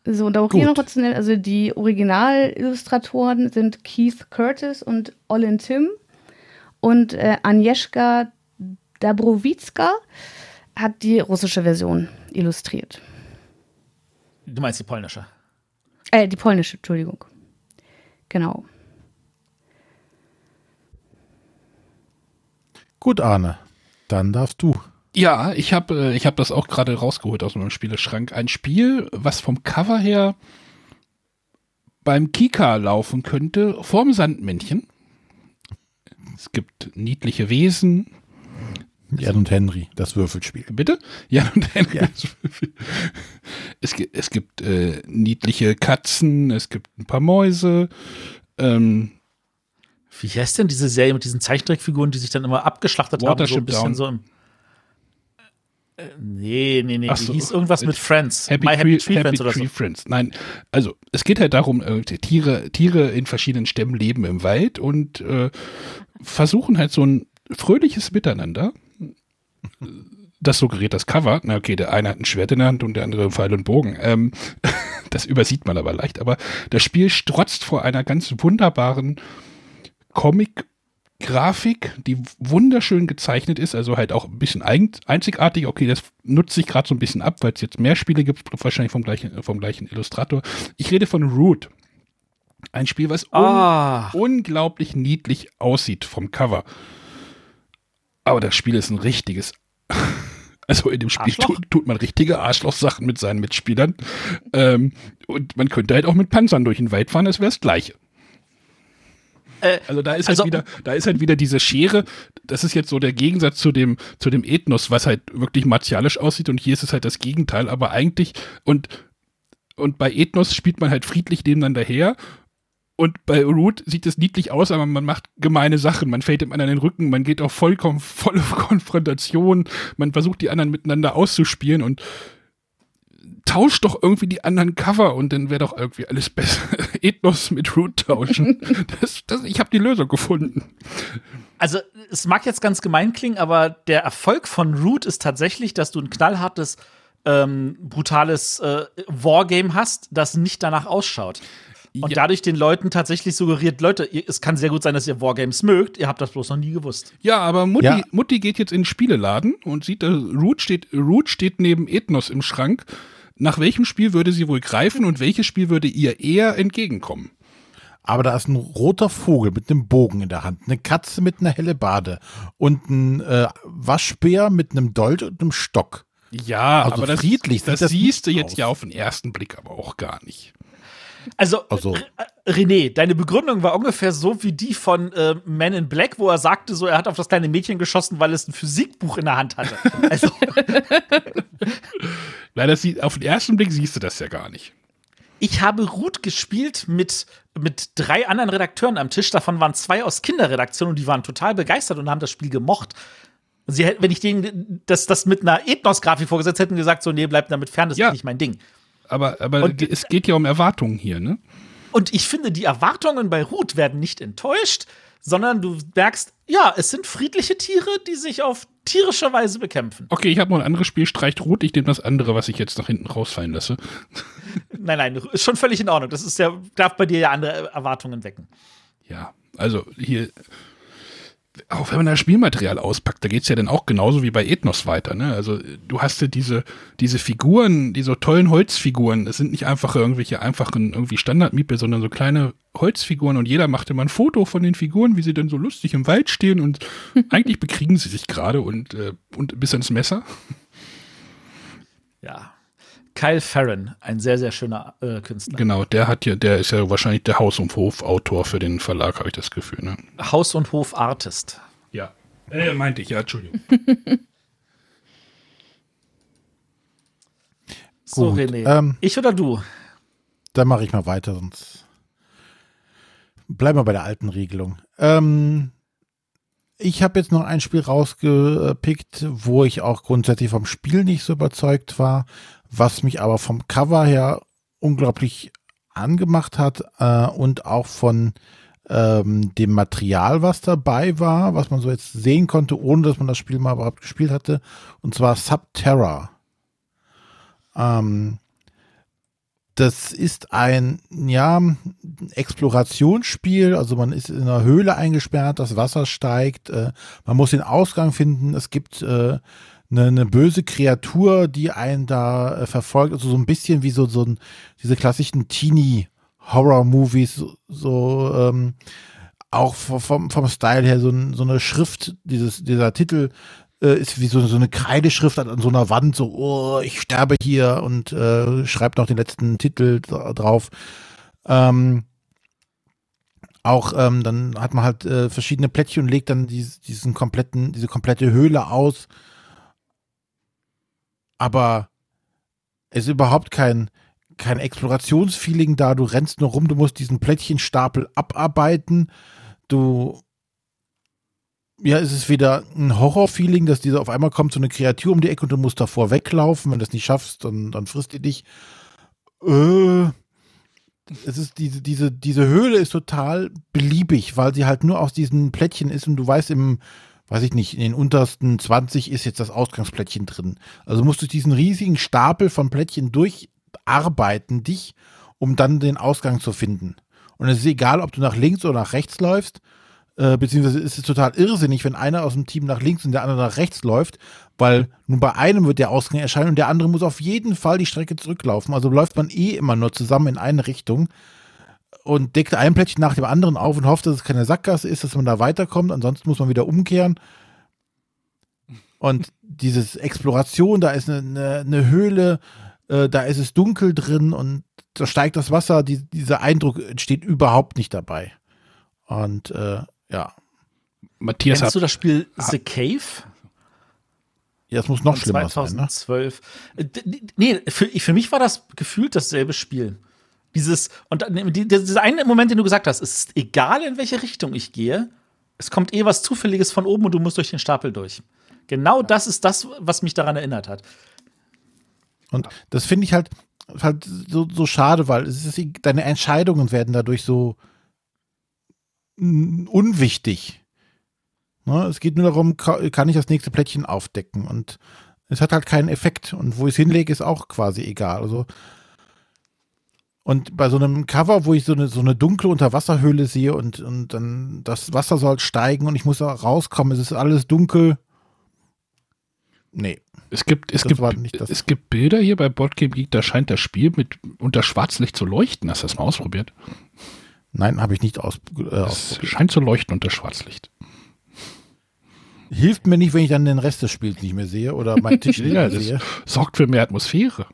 [SPEAKER 2] So, und auch
[SPEAKER 1] Gut.
[SPEAKER 2] hier noch kurz zu nennen, also die Originalillustratoren sind Keith Curtis und Olin Tim und äh, Agnieszka Dabrowicka hat die russische Version illustriert.
[SPEAKER 4] Du meinst die polnische.
[SPEAKER 2] Äh, die polnische, Entschuldigung. Genau.
[SPEAKER 1] Gut, Arne. Dann darfst du.
[SPEAKER 3] Ja, ich habe äh, ich hab das auch gerade rausgeholt aus meinem Spieleschrank. Ein Spiel, was vom Cover her beim Kika laufen könnte, vorm Sandmännchen. Es gibt niedliche Wesen.
[SPEAKER 1] Jan und Henry, das Würfelspiel.
[SPEAKER 3] Bitte? Ja, und dann es, gi- es gibt äh, niedliche Katzen, es gibt ein paar Mäuse. Ähm,
[SPEAKER 4] Wie heißt denn diese Serie mit diesen Zeichentrickfiguren, die sich dann immer abgeschlachtet haben? So
[SPEAKER 3] Watership
[SPEAKER 4] ein bisschen
[SPEAKER 3] Down.
[SPEAKER 4] so im. Nee, nee, nee.
[SPEAKER 3] Ach
[SPEAKER 4] die
[SPEAKER 3] so.
[SPEAKER 4] hieß irgendwas mit Friends.
[SPEAKER 3] Happy,
[SPEAKER 4] My Happy
[SPEAKER 3] Tree,
[SPEAKER 4] Tree
[SPEAKER 3] Happy
[SPEAKER 4] Friends oder
[SPEAKER 3] Tree
[SPEAKER 4] so.
[SPEAKER 3] Friends. Nein, also es geht halt darum, äh, Tiere, Tiere in verschiedenen Stämmen leben im Wald und äh, versuchen halt so ein fröhliches Miteinander. Das suggeriert das Cover. Na okay, der eine hat ein Schwert in der Hand und der andere Pfeil und Bogen. Ähm, das übersieht man aber leicht. Aber das Spiel strotzt vor einer ganz wunderbaren Comic-Grafik, die wunderschön gezeichnet ist, also halt auch ein bisschen einzigartig. Okay, das nutzt sich gerade so ein bisschen ab, weil es jetzt mehr Spiele gibt, wahrscheinlich vom gleichen, vom gleichen Illustrator. Ich rede von Root. Ein Spiel, was
[SPEAKER 4] Ah.
[SPEAKER 3] un unglaublich niedlich aussieht vom Cover. Aber das Spiel ist ein richtiges. Also in dem Spiel tut, tut man richtige Arschlochsachen mit seinen Mitspielern. Ähm, und man könnte halt auch mit Panzern durch den Wald fahren, das wäre das Gleiche.
[SPEAKER 4] Äh,
[SPEAKER 3] Also da ist
[SPEAKER 4] also-
[SPEAKER 3] halt wieder, da ist halt wieder diese Schere. Das ist jetzt so der Gegensatz zu dem, zu dem Ethnos, was halt wirklich martialisch aussieht. Und hier ist es halt das Gegenteil. Aber eigentlich und und bei Ethnos spielt man halt friedlich nebeneinander her. Und bei Root sieht es niedlich aus, aber man macht gemeine Sachen. Man fällt dem anderen den Rücken, man geht auf vollkommen volle Konfrontation, man versucht die anderen miteinander auszuspielen und tauscht doch irgendwie die anderen Cover und dann wäre doch irgendwie alles besser. Ethnos mit Root tauschen. Das, das, ich habe die Lösung gefunden.
[SPEAKER 4] Also, es mag jetzt ganz gemein klingen, aber der Erfolg von Root ist tatsächlich, dass du ein knallhartes, ähm, brutales äh, Wargame hast, das nicht danach ausschaut. Und
[SPEAKER 3] Ja.
[SPEAKER 4] dadurch den Leuten tatsächlich suggeriert, Leute, ihr, es kann sehr gut sein, dass ihr Wargames mögt, ihr habt das bloß noch nie gewusst.
[SPEAKER 3] Ja, aber Mutti,
[SPEAKER 1] Ja.
[SPEAKER 3] Mutti geht jetzt in den Spieleladen und sieht, Root steht, Root steht neben Ethnos im Schrank. Nach welchem Spiel würde sie wohl greifen und welches Spiel würde ihr eher entgegenkommen?
[SPEAKER 1] Aber da ist ein roter Vogel mit einem Bogen in der Hand, eine Katze mit einer Hellebade und ein äh, Waschbär mit einem Dolch und einem Stock.
[SPEAKER 3] Ja,
[SPEAKER 1] Also
[SPEAKER 3] aber das,
[SPEAKER 1] friedlich sieht
[SPEAKER 3] das,
[SPEAKER 1] das
[SPEAKER 3] siehst du jetzt
[SPEAKER 1] aus.
[SPEAKER 3] ja auf den ersten Blick aber auch gar nicht.
[SPEAKER 4] Also,
[SPEAKER 1] Also-
[SPEAKER 4] R- René, deine Begründung war ungefähr so wie die von äh, Man in Black, wo er sagte, so er hat auf das kleine Mädchen geschossen, weil es ein Physikbuch in der Hand hatte. Also,
[SPEAKER 3] Leider sieht, auf den ersten Blick siehst du das ja gar nicht.
[SPEAKER 4] ich habe Root gespielt mit, mit drei anderen Redakteuren am Tisch. Davon waren zwei aus Kinderredaktion und die waren total begeistert und haben das Spiel gemocht. Sie wenn ich denen das, das mit einer Ethnos-Grafik vorgesetzt hätten, gesagt, so, nee, bleibt damit fern, das
[SPEAKER 3] Ja.
[SPEAKER 4] ist nicht mein Ding.
[SPEAKER 3] Aber, aber
[SPEAKER 4] Und-
[SPEAKER 3] es geht ja um Erwartungen hier, ne?
[SPEAKER 4] Und ich finde, die Erwartungen bei Root werden nicht enttäuscht, sondern du merkst, ja, es sind friedliche Tiere, die sich auf tierische Weise bekämpfen.
[SPEAKER 3] Okay, ich habe noch ein anderes Spiel, streicht rot, ich nehme das andere, was ich jetzt nach hinten rausfallen lasse.
[SPEAKER 4] Nein, nein, ist schon völlig in Ordnung. Das ist ja, darf bei dir ja andere Erwartungen wecken.
[SPEAKER 3] Ja, also hier, auch wenn man das Spielmaterial auspackt, da geht's ja dann auch genauso wie bei Ethnos weiter. Ne? Also du hast ja diese, diese Figuren, diese tollen Holzfiguren, es sind nicht einfach irgendwelche einfachen irgendwie Standardmiepel, sondern so kleine Holzfiguren und jeder macht immer ein Foto von den Figuren, wie sie dann so lustig im Wald stehen und eigentlich bekriegen sie sich gerade und, äh, und bis ans Messer.
[SPEAKER 4] Ja. Kyle Farron, ein sehr, sehr schöner äh, Künstler.
[SPEAKER 3] Genau, der hat ja, der ist ja wahrscheinlich der Haus- und Hofautor für den Verlag, habe ich das Gefühl. Ne?
[SPEAKER 4] Haus- und Hof-Artist.
[SPEAKER 3] Ja. Äh, meinte ich, ja, Entschuldigung.
[SPEAKER 4] So,
[SPEAKER 1] Gut,
[SPEAKER 4] René.
[SPEAKER 1] ähm,
[SPEAKER 4] ich oder du?
[SPEAKER 1] Dann mache ich mal weiter, sonst bleiben wir bei der alten Regelung. Ähm, ich habe jetzt noch ein Spiel rausgepickt, wo ich auch grundsätzlich vom Spiel nicht so überzeugt war, was mich aber vom Cover her unglaublich angemacht hat äh, und auch von ähm, dem Material, was dabei war, was man so jetzt sehen konnte, ohne dass man das Spiel mal überhaupt gespielt hatte, und zwar Subterra. Ähm, das ist ein, ja, Explorationsspiel. Also man ist in einer Höhle eingesperrt, das Wasser steigt, äh, man muss den Ausgang finden. Es gibt äh, eine, eine böse Kreatur, die einen da äh, verfolgt. Also so ein bisschen wie so, so ein, diese klassischen Teenie-Horror-Movies, so, so ähm, auch vom, vom, Style her so, so eine Schrift, dieses, dieser Titel äh, ist wie so, so eine Kreideschrift an, so einer Wand, so, oh, ich sterbe hier und äh, schreibt noch den letzten Titel dra- drauf. Ähm, auch ähm, dann hat man halt äh, verschiedene Plättchen und legt dann dies, diesen kompletten, diese komplette Höhle aus. Aber es ist überhaupt kein, kein Explorationsfeeling da. Du rennst nur rum, du musst diesen Plättchenstapel abarbeiten. Du ja, es ist wieder ein Horrorfeeling, dass diese auf einmal kommt so eine Kreatur um die Ecke und du musst davor weglaufen. Wenn du das nicht schaffst, dann, dann frisst die dich. Äh, es ist diese, diese, diese Höhle ist total beliebig, weil sie halt nur aus diesen Plättchen ist und du weißt im, weiß ich nicht, in den untersten 20 ist jetzt das Ausgangsplättchen drin. Also musst du diesen riesigen Stapel von Plättchen durcharbeiten, dich, um dann den Ausgang zu finden. Und es ist egal, ob du nach links oder nach rechts läufst, äh, beziehungsweise ist es total irrsinnig, wenn einer aus dem Team nach links und der andere nach rechts läuft, weil nun bei einem wird der Ausgang erscheinen und der andere muss auf jeden Fall die Strecke zurücklaufen. Also läuft man eh immer nur zusammen in eine Richtung und deckt ein Plättchen nach dem anderen auf und hofft, dass es keine Sackgasse ist, dass man da weiterkommt. Ansonsten muss man wieder umkehren. Und dieses Exploration, da ist eine, eine, eine Höhle, äh, da ist es dunkel drin und da steigt das Wasser. Die, dieser Eindruck entsteht überhaupt nicht dabei. Und äh, ja,
[SPEAKER 3] Matthias
[SPEAKER 4] Kennst du das Spiel The Cave?
[SPEAKER 1] ja, es muss noch schlimmer sein. Ne?
[SPEAKER 4] 2012. Äh, Nee, für, für mich war das gefühlt dasselbe Spiel. Dieses, und dieser eine Moment, den du gesagt hast, es ist egal, in welche Richtung ich gehe, es kommt eh was Zufälliges von oben und du musst durch den Stapel durch. Genau das ist das, was mich daran erinnert hat.
[SPEAKER 1] Und das finde ich halt, halt so, so schade, weil es ist, deine Entscheidungen werden dadurch so unwichtig. Ne? Es geht nur darum, ka- kann ich das nächste Plättchen aufdecken und es hat halt keinen Effekt und wo ich es hinlege, ist auch quasi egal. Also und bei so einem Cover, wo ich so eine, so eine dunkle Unterwasserhöhle sehe und, und dann das Wasser soll steigen und ich muss rauskommen, es ist alles dunkel. Nee.
[SPEAKER 3] es gibt, es gibt, es gibt Bilder hier bei Boardgame Geek, da scheint das Spiel mit unter Schwarzlicht zu leuchten. Hast du das mal ausprobiert?
[SPEAKER 1] Nein, habe ich nicht aus, äh,
[SPEAKER 3] Es scheint zu leuchten unter Schwarzlicht.
[SPEAKER 1] Hilft mir nicht, wenn ich dann den Rest des Spiels nicht mehr sehe oder meinen Tisch nicht
[SPEAKER 3] Ja,
[SPEAKER 1] mehr sehe.
[SPEAKER 3] das sorgt für mehr Atmosphäre.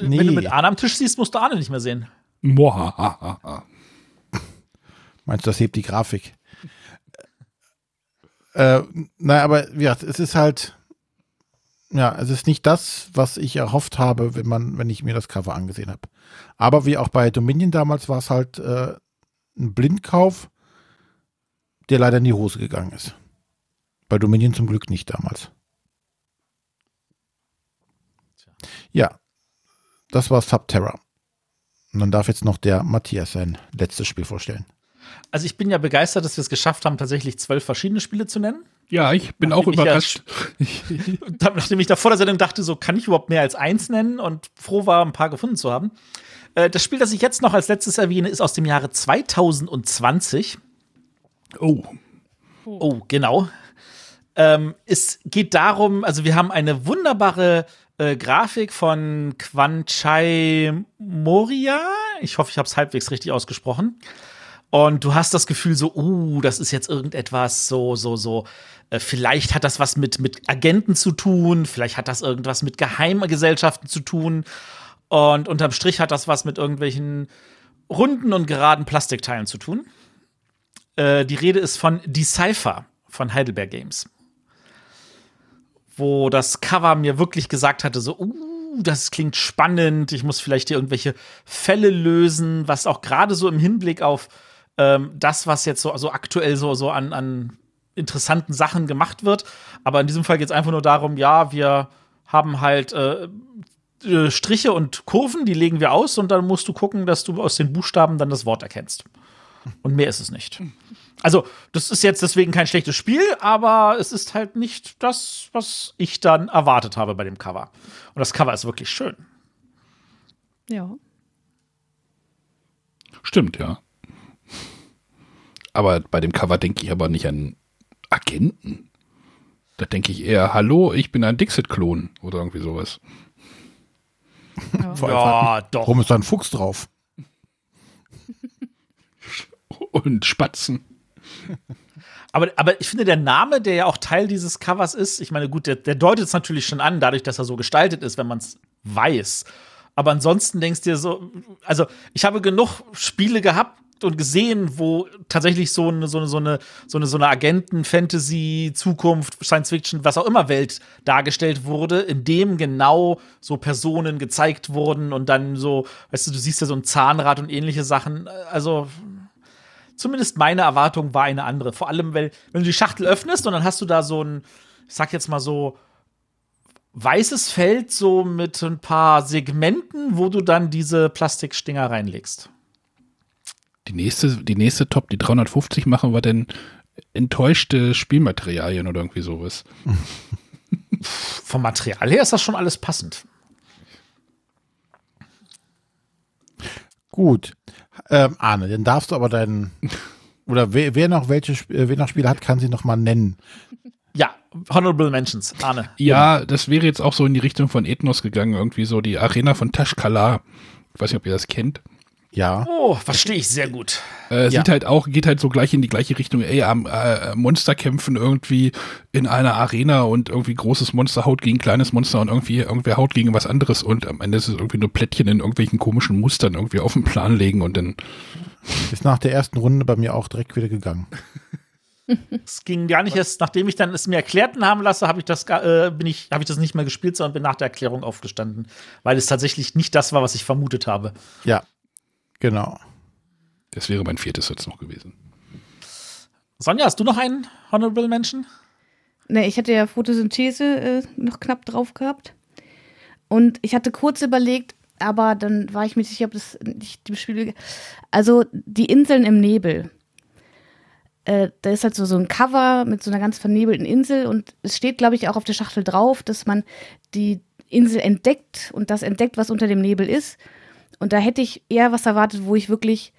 [SPEAKER 1] Nee.
[SPEAKER 4] Wenn du mit Arne am Tisch siehst, musst du Arne nicht mehr sehen.
[SPEAKER 3] Mohahaha.
[SPEAKER 1] Meinst du, das hebt die Grafik? Äh, naja, aber ja, es ist halt. ja, es ist nicht das, was ich erhofft habe, wenn man, wenn ich mir das Cover angesehen habe. Aber wie auch bei Dominion damals war es halt äh, ein Blindkauf, der leider in die Hose gegangen ist. Bei Dominion zum Glück nicht damals. Ja, das war Subterra. Und dann darf jetzt noch der Matthias sein letztes Spiel vorstellen.
[SPEAKER 4] Also ich bin ja begeistert, dass wir es geschafft haben, tatsächlich zwölf verschiedene Spiele zu nennen.
[SPEAKER 3] Ja, ich bin auch
[SPEAKER 4] Nachdem ich ja
[SPEAKER 3] überrascht.
[SPEAKER 4] Nachdem ich da vor der Sendung dachte, so kann ich überhaupt mehr als eins nennen und froh war, ein paar gefunden zu haben. Äh, Das Spiel, das ich jetzt noch als letztes erwähne, ist aus dem Jahre 2020.
[SPEAKER 3] oh,
[SPEAKER 4] Oh, genau. Ähm, es geht darum, also wir haben eine wunderbare äh, Grafik von Kwanchai Moria. Ich hoffe, ich habe es halbwegs richtig ausgesprochen. Und du hast das Gefühl so, uh, das ist jetzt irgendetwas so, so, so. Äh, vielleicht hat das was mit, mit Agenten zu tun, vielleicht hat das irgendwas mit Geheimgesellschaften zu tun. Und unterm Strich hat das was mit irgendwelchen runden und geraden Plastikteilen zu tun. Äh, die Rede ist von Decipher von Heidelberg Games. Wo das Cover mir wirklich gesagt hatte, so, uh, das klingt spannend, ich muss vielleicht hier irgendwelche Fälle lösen, was auch gerade so im Hinblick auf ähm, das, was jetzt so, so aktuell so, so an, an interessanten Sachen gemacht wird. Aber in diesem Fall geht es einfach nur darum, ja, wir haben halt äh, äh, Striche und Kurven, die legen wir aus und dann musst du gucken, dass du aus den Buchstaben dann das Wort erkennst. Und mehr ist es nicht. Also, das ist jetzt deswegen kein schlechtes Spiel, aber es ist halt nicht das, was ich dann erwartet habe bei dem Cover. Und das Cover ist wirklich schön.
[SPEAKER 2] Ja.
[SPEAKER 3] stimmt, ja. Aber bei dem Cover denke ich aber nicht an Agenten. Da denke ich eher, hallo, ich bin ein Dixit-Klon oder irgendwie sowas.
[SPEAKER 2] ja.
[SPEAKER 1] Vor allem,
[SPEAKER 4] doch.
[SPEAKER 1] Warum ist da ein Fuchs drauf?
[SPEAKER 3] Und Spatzen.
[SPEAKER 4] Aber, aber ich finde, der Name, der ja auch Teil dieses Covers ist, ich meine, gut, der, der deutet es natürlich schon an, dadurch, dass er so gestaltet ist, wenn man es weiß. Aber ansonsten denkst du dir so, also ich habe genug Spiele gehabt und gesehen, wo tatsächlich so eine, so eine, so eine, so eine, so eine Agenten-Fantasy, Zukunft, Science-Fiction, was auch immer Welt dargestellt wurde, in dem genau so Personen gezeigt wurden und dann so, weißt du, du siehst ja so ein Zahnrad und ähnliche Sachen. Also zumindest meine Erwartung war eine andere. Vor allem, weil, wenn du die Schachtel öffnest und dann hast du da so ein, ich sag jetzt mal so, weißes Feld so mit ein paar Segmenten, wo du dann diese Plastikstinger reinlegst.
[SPEAKER 3] Die nächste, die nächste Top, die 350 machen wir denn enttäuschte Spielmaterialien oder irgendwie sowas.
[SPEAKER 4] Vom Material her ist das schon alles passend.
[SPEAKER 1] Gut. Ähm, Arne, dann darfst du aber deinen. Oder wer, wer noch welche äh, wer noch Spiele hat, kann sie noch mal nennen.
[SPEAKER 4] Ja, Honorable Mentions, Arne.
[SPEAKER 3] Ja, das wäre jetzt auch so in die Richtung von Ethnos gegangen, irgendwie so die Arena von Tashkala. Ich weiß nicht, ob ihr das kennt.
[SPEAKER 1] Ja.
[SPEAKER 4] Oh, verstehe ich sehr gut.
[SPEAKER 3] Äh,
[SPEAKER 1] Ja.
[SPEAKER 3] Sieht halt auch, geht halt so gleich in die gleiche Richtung, ey, am äh, Monster kämpfen irgendwie in einer Arena und irgendwie großes Monster haut gegen kleines Monster und irgendwie irgendwer haut gegen was anderes und am Ende ist es irgendwie nur Plättchen in irgendwelchen komischen Mustern irgendwie auf den Plan legen und dann
[SPEAKER 1] Ist nach der ersten Runde bei mir auch direkt wieder gegangen.
[SPEAKER 4] Es ging gar nicht erst, nachdem ich dann es mir erklärten haben lasse, habe ich das gar- äh, bin ich habe ich das nicht mehr gespielt, sondern bin nach der Erklärung aufgestanden, weil es tatsächlich nicht das war, was ich vermutet habe.
[SPEAKER 1] Ja. Genau.
[SPEAKER 3] das wäre mein viertes jetzt noch gewesen.
[SPEAKER 4] Sonja, hast du noch einen Honorable Mention?
[SPEAKER 2] Ne, ich hatte ja Photosynthese äh, noch knapp drauf gehabt. Und ich hatte kurz überlegt, aber dann war ich mir nicht sicher, ob das nicht die Spiele. Also die Inseln im Nebel. Äh, da ist halt so, so ein Cover mit so einer ganz vernebelten Insel und es steht, glaube ich, auch auf der Schachtel drauf, dass man die Insel entdeckt und das entdeckt, was unter dem Nebel ist. Und da hätte ich eher was erwartet, wo ich wirklich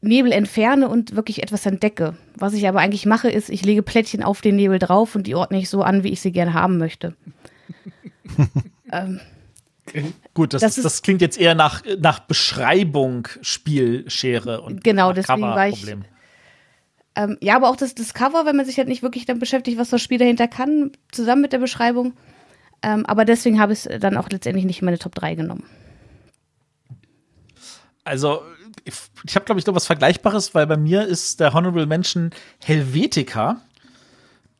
[SPEAKER 2] Nebel entferne und wirklich etwas entdecke. Was ich aber eigentlich mache, ist, ich lege Plättchen auf den Nebel drauf und die ordne ich so an, wie ich sie gerne haben möchte. ähm,
[SPEAKER 4] Gut, das,
[SPEAKER 2] Das ist-
[SPEAKER 4] das klingt jetzt eher nach, nach Beschreibung Spielschere und
[SPEAKER 2] Genau, deswegen war ich-
[SPEAKER 4] Coverproblem.
[SPEAKER 2] ähm, ja, aber auch das, das Cover, wenn man sich halt nicht wirklich damit beschäftigt, was das Spiel dahinter kann, zusammen mit der Beschreibung. Ähm, aber deswegen habe ich es dann auch letztendlich nicht in meine Top 3 genommen.
[SPEAKER 4] Also, ich, ich habe, glaube ich, noch was Vergleichbares, weil bei mir ist der Honorable Mention Helvetica.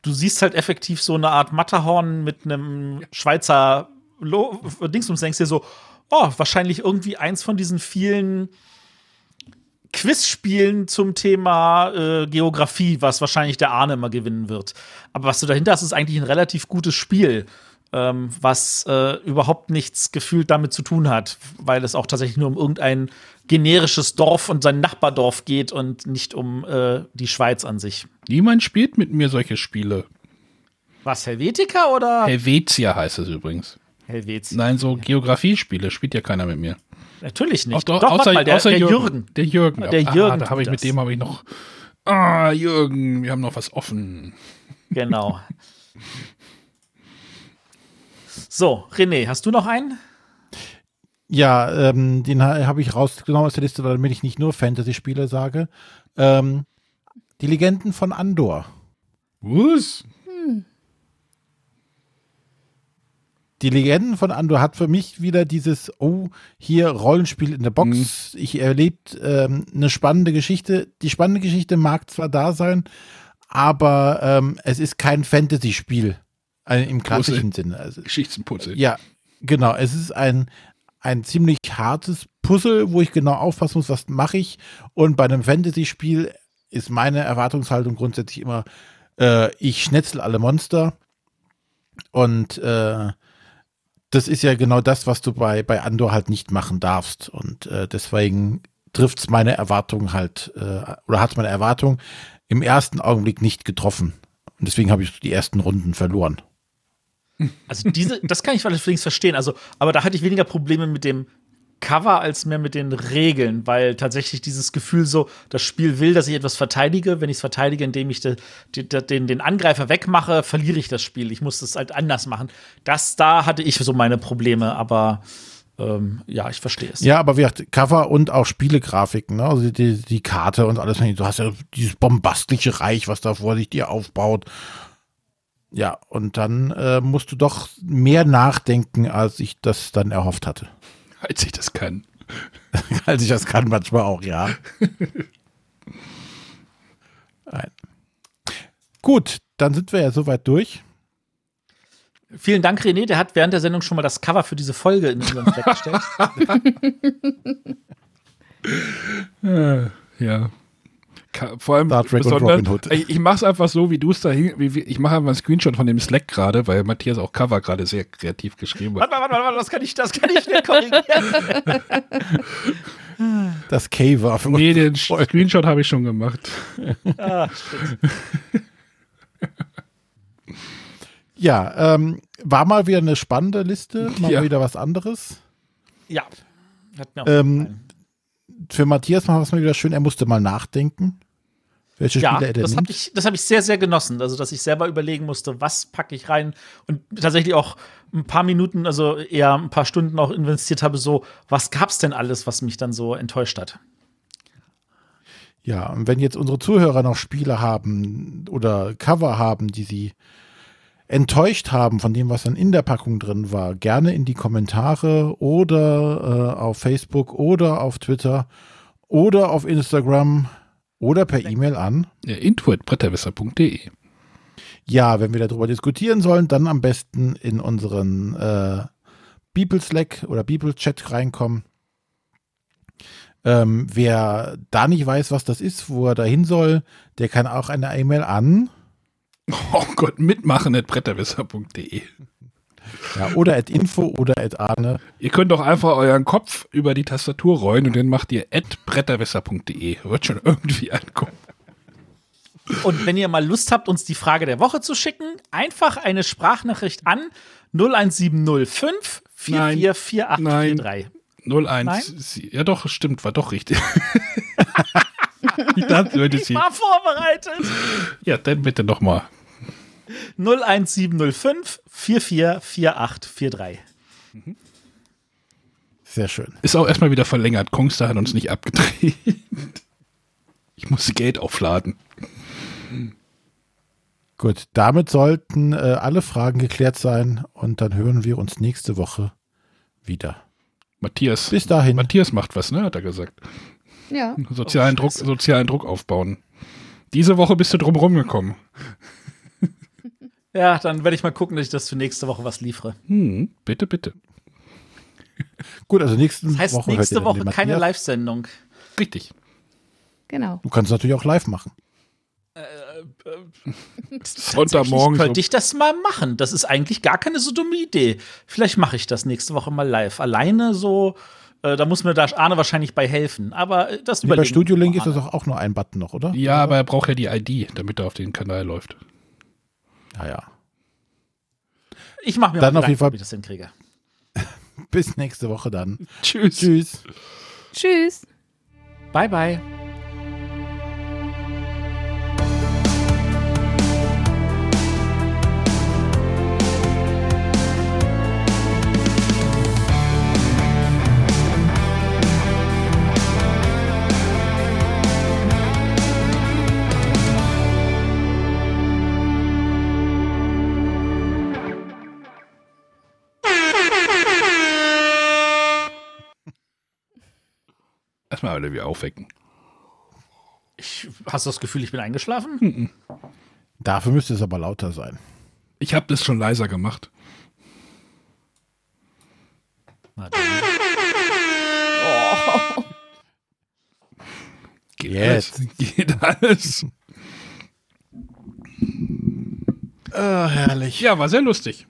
[SPEAKER 4] du siehst halt effektiv so eine Art Matterhorn mit einem Schweizer Lo Dings und denkst dir so, oh, wahrscheinlich irgendwie eins von diesen vielen Quizspielen zum Thema äh, Geografie, was wahrscheinlich der Arne immer gewinnen wird. Aber was du dahinter hast, ist eigentlich ein relativ gutes Spiel, ähm, was äh, überhaupt nichts gefühlt damit zu tun hat, weil es auch tatsächlich nur um irgendein generisches Dorf und sein Nachbardorf geht und nicht um äh, die Schweiz an sich.
[SPEAKER 3] Niemand spielt mit mir solche Spiele.
[SPEAKER 4] Was, Helvetica oder?
[SPEAKER 3] Helvetia heißt es übrigens.
[SPEAKER 4] Helvetia.
[SPEAKER 3] Nein, so Geografiespiele spielt ja keiner mit mir.
[SPEAKER 4] Natürlich nicht.
[SPEAKER 3] Auch doch,
[SPEAKER 4] Doch,
[SPEAKER 3] außer,
[SPEAKER 4] mal, der,
[SPEAKER 3] außer
[SPEAKER 4] der
[SPEAKER 3] Jürgen.
[SPEAKER 4] Jürgen.
[SPEAKER 3] Der Jürgen.
[SPEAKER 4] Der Jürgen
[SPEAKER 3] Ah, da habe ich mit dem habe ich noch. Ah, Jürgen, wir haben noch was offen.
[SPEAKER 4] Genau. So, René, hast du noch einen?
[SPEAKER 1] Ja, ähm, den ha- habe ich rausgenommen aus der Liste, damit ich nicht nur Fantasy-Spiele sage. Ähm, die Legenden von Andor.
[SPEAKER 3] Was?
[SPEAKER 1] Die Legenden von Andor hat für mich wieder dieses, oh, hier Rollenspiel in der Box. Ich erlebt ähm, eine spannende Geschichte. Die spannende Geschichte mag zwar da sein, aber ähm, es ist kein Fantasy-Spiel äh, im klassischen Sinne. Also,
[SPEAKER 3] Geschichtsputze.
[SPEAKER 1] ja, genau. Es ist ein, ein ziemlich hartes Puzzle, wo ich genau aufpassen muss, was mache ich. Und bei einem Fantasy-Spiel ist meine Erwartungshaltung grundsätzlich immer, äh, ich schnetzel alle Monster. Und äh, das ist ja genau das, was du bei, bei Andor halt nicht machen darfst. Und äh, deswegen trifft es meine Erwartung halt, äh, oder hat meine Erwartung im ersten Augenblick nicht getroffen. Und deswegen habe ich die ersten Runden verloren.
[SPEAKER 4] Also diese, das kann ich allerdings verstehen. Also, aber da hatte ich weniger Probleme mit dem Cover als mehr mit den Regeln, weil tatsächlich dieses Gefühl so, das Spiel will, dass ich etwas verteidige. Wenn ich es verteidige, indem ich de, de, de, den, den Angreifer wegmache, verliere ich das Spiel. Ich muss das halt anders machen. Das, da hatte ich so meine Probleme, aber ähm, ja, ich verstehe es.
[SPEAKER 1] Ja, aber wie gesagt, Cover und auch Spielegrafiken, ne? also die, die Karte und alles. Du hast ja dieses bombastische Reich, was da vor sich dir aufbaut. Ja, und dann äh, musst du doch mehr nachdenken, als ich das dann erhofft hatte.
[SPEAKER 3] Als ich das kann.
[SPEAKER 1] als ich das kann, manchmal auch, ja. Nein. Gut, dann sind wir ja soweit durch.
[SPEAKER 4] Vielen Dank, René. Der hat während der Sendung schon mal das Cover für diese Folge in unseren Slack gestellt.
[SPEAKER 3] Ja. Vor allem
[SPEAKER 1] Star Trek und
[SPEAKER 3] besonders,
[SPEAKER 1] Robin Hood.
[SPEAKER 3] ich, ich mache es einfach so, wie du es da hin, wie, wie, ich mache einfach einen Screenshot von dem Slack gerade, weil Matthias auch Cover gerade sehr kreativ geschrieben hat.
[SPEAKER 4] warte, warte, warte, warte, das kann ich, das kann ich schnell korrigieren.
[SPEAKER 1] Das K war für
[SPEAKER 3] Nee, den Screenshot habe ich schon gemacht.
[SPEAKER 4] ah.
[SPEAKER 1] Ja, ähm, war mal wieder eine spannende Liste, mal
[SPEAKER 3] Ja.
[SPEAKER 1] wieder was anderes.
[SPEAKER 4] Ja. Hat mir auch
[SPEAKER 1] Ähm,
[SPEAKER 4] gefallen.
[SPEAKER 1] Für Matthias war es mal wieder schön, er musste mal nachdenken, welche
[SPEAKER 4] Ja,
[SPEAKER 1] Spiele er denn
[SPEAKER 4] das habe ich, das hab ich sehr, sehr genossen. Also, dass ich selber überlegen musste, was packe ich rein. Und tatsächlich auch ein paar Minuten, also eher ein paar Stunden auch investiert habe, so, was gab's denn alles, was mich dann so enttäuscht hat?
[SPEAKER 1] Ja, und wenn jetzt unsere Zuhörer noch Spiele haben oder Cover haben, die sie enttäuscht haben von dem, was dann in der Packung drin war, gerne in die Kommentare oder äh, auf Facebook oder auf Twitter oder auf Instagram oder per E-Mail an.
[SPEAKER 3] Ja, info.bretterwisser.de.
[SPEAKER 1] Ja, wenn wir darüber diskutieren sollen, dann am besten in unseren äh, People Slack oder People Chat reinkommen. Ähm, wer da nicht weiß, was das ist, wo er da hin soll, der kann auch eine E-Mail an
[SPEAKER 3] Oh Gott, mitmachen at bretterwisser.de.
[SPEAKER 1] ja, oder at info oder at arne.
[SPEAKER 3] Ihr könnt doch einfach euren Kopf über die Tastatur rollen und dann macht ihr at bretterwisser.de. Wird schon irgendwie ankommen.
[SPEAKER 4] Und wenn ihr mal Lust habt, uns die Frage der Woche zu schicken, einfach eine Sprachnachricht an 01705 444843.
[SPEAKER 3] 01.
[SPEAKER 4] Nein?
[SPEAKER 3] Ja doch, stimmt, war doch richtig. ich dachte,
[SPEAKER 4] Ich war vorbereitet.
[SPEAKER 3] Ja, dann bitte nochmal.
[SPEAKER 4] 01705 444843.
[SPEAKER 1] Sehr schön.
[SPEAKER 3] Ist auch erstmal wieder verlängert. Kongstar hat uns nicht abgedreht. Ich musste Geld aufladen.
[SPEAKER 1] Gut, damit sollten äh, alle Fragen geklärt sein und dann hören wir uns nächste Woche wieder.
[SPEAKER 3] Matthias.
[SPEAKER 1] Bis dahin.
[SPEAKER 3] Matthias macht was, ne? Hat er gesagt.
[SPEAKER 2] Ja.
[SPEAKER 3] Sozialen, Druck, sozialen Druck aufbauen. Diese Woche bist du drum rumgekommen.
[SPEAKER 4] Ja, dann werde ich mal gucken, dass ich das für nächste Woche was liefere.
[SPEAKER 3] Hm, bitte, bitte.
[SPEAKER 1] Gut, also nächste
[SPEAKER 4] Das heißt,
[SPEAKER 1] Woche.
[SPEAKER 4] nächste Woche keine. Live-Sendung.
[SPEAKER 3] Richtig.
[SPEAKER 2] Genau.
[SPEAKER 1] Du kannst natürlich auch live machen.
[SPEAKER 3] Sonntagmorgen.
[SPEAKER 4] könnte ich das mal machen. Das ist eigentlich gar keine so dumme Idee. Vielleicht mache ich das nächste Woche mal live. Alleine so, äh, da muss mir da Arne wahrscheinlich bei helfen. Aber äh, das
[SPEAKER 1] Nee, bei
[SPEAKER 4] überlegen
[SPEAKER 1] Studio
[SPEAKER 4] wir
[SPEAKER 1] Link ist das auch nur ein Button noch, oder?
[SPEAKER 3] ja, aber er braucht ja die ID, damit er auf den Kanal läuft.
[SPEAKER 1] Ja, ja.
[SPEAKER 4] Ich mache mir
[SPEAKER 1] Dann auf jeden Fall-
[SPEAKER 4] wie ich das hinkriege.
[SPEAKER 1] Bis nächste Woche dann.
[SPEAKER 3] Tschüss.
[SPEAKER 1] Tschüss.
[SPEAKER 2] Tschüss.
[SPEAKER 4] Bye, bye.
[SPEAKER 3] Erstmal alle wieder aufwecken.
[SPEAKER 4] Ich, hast du das Gefühl, ich bin eingeschlafen?
[SPEAKER 1] Dafür müsste es aber lauter sein.
[SPEAKER 3] Ich habe das schon leiser gemacht.
[SPEAKER 4] Na dann.
[SPEAKER 3] Geht
[SPEAKER 1] Jetzt.
[SPEAKER 3] alles. Geht alles.
[SPEAKER 1] Ah, herrlich.
[SPEAKER 3] Ja, war sehr lustig.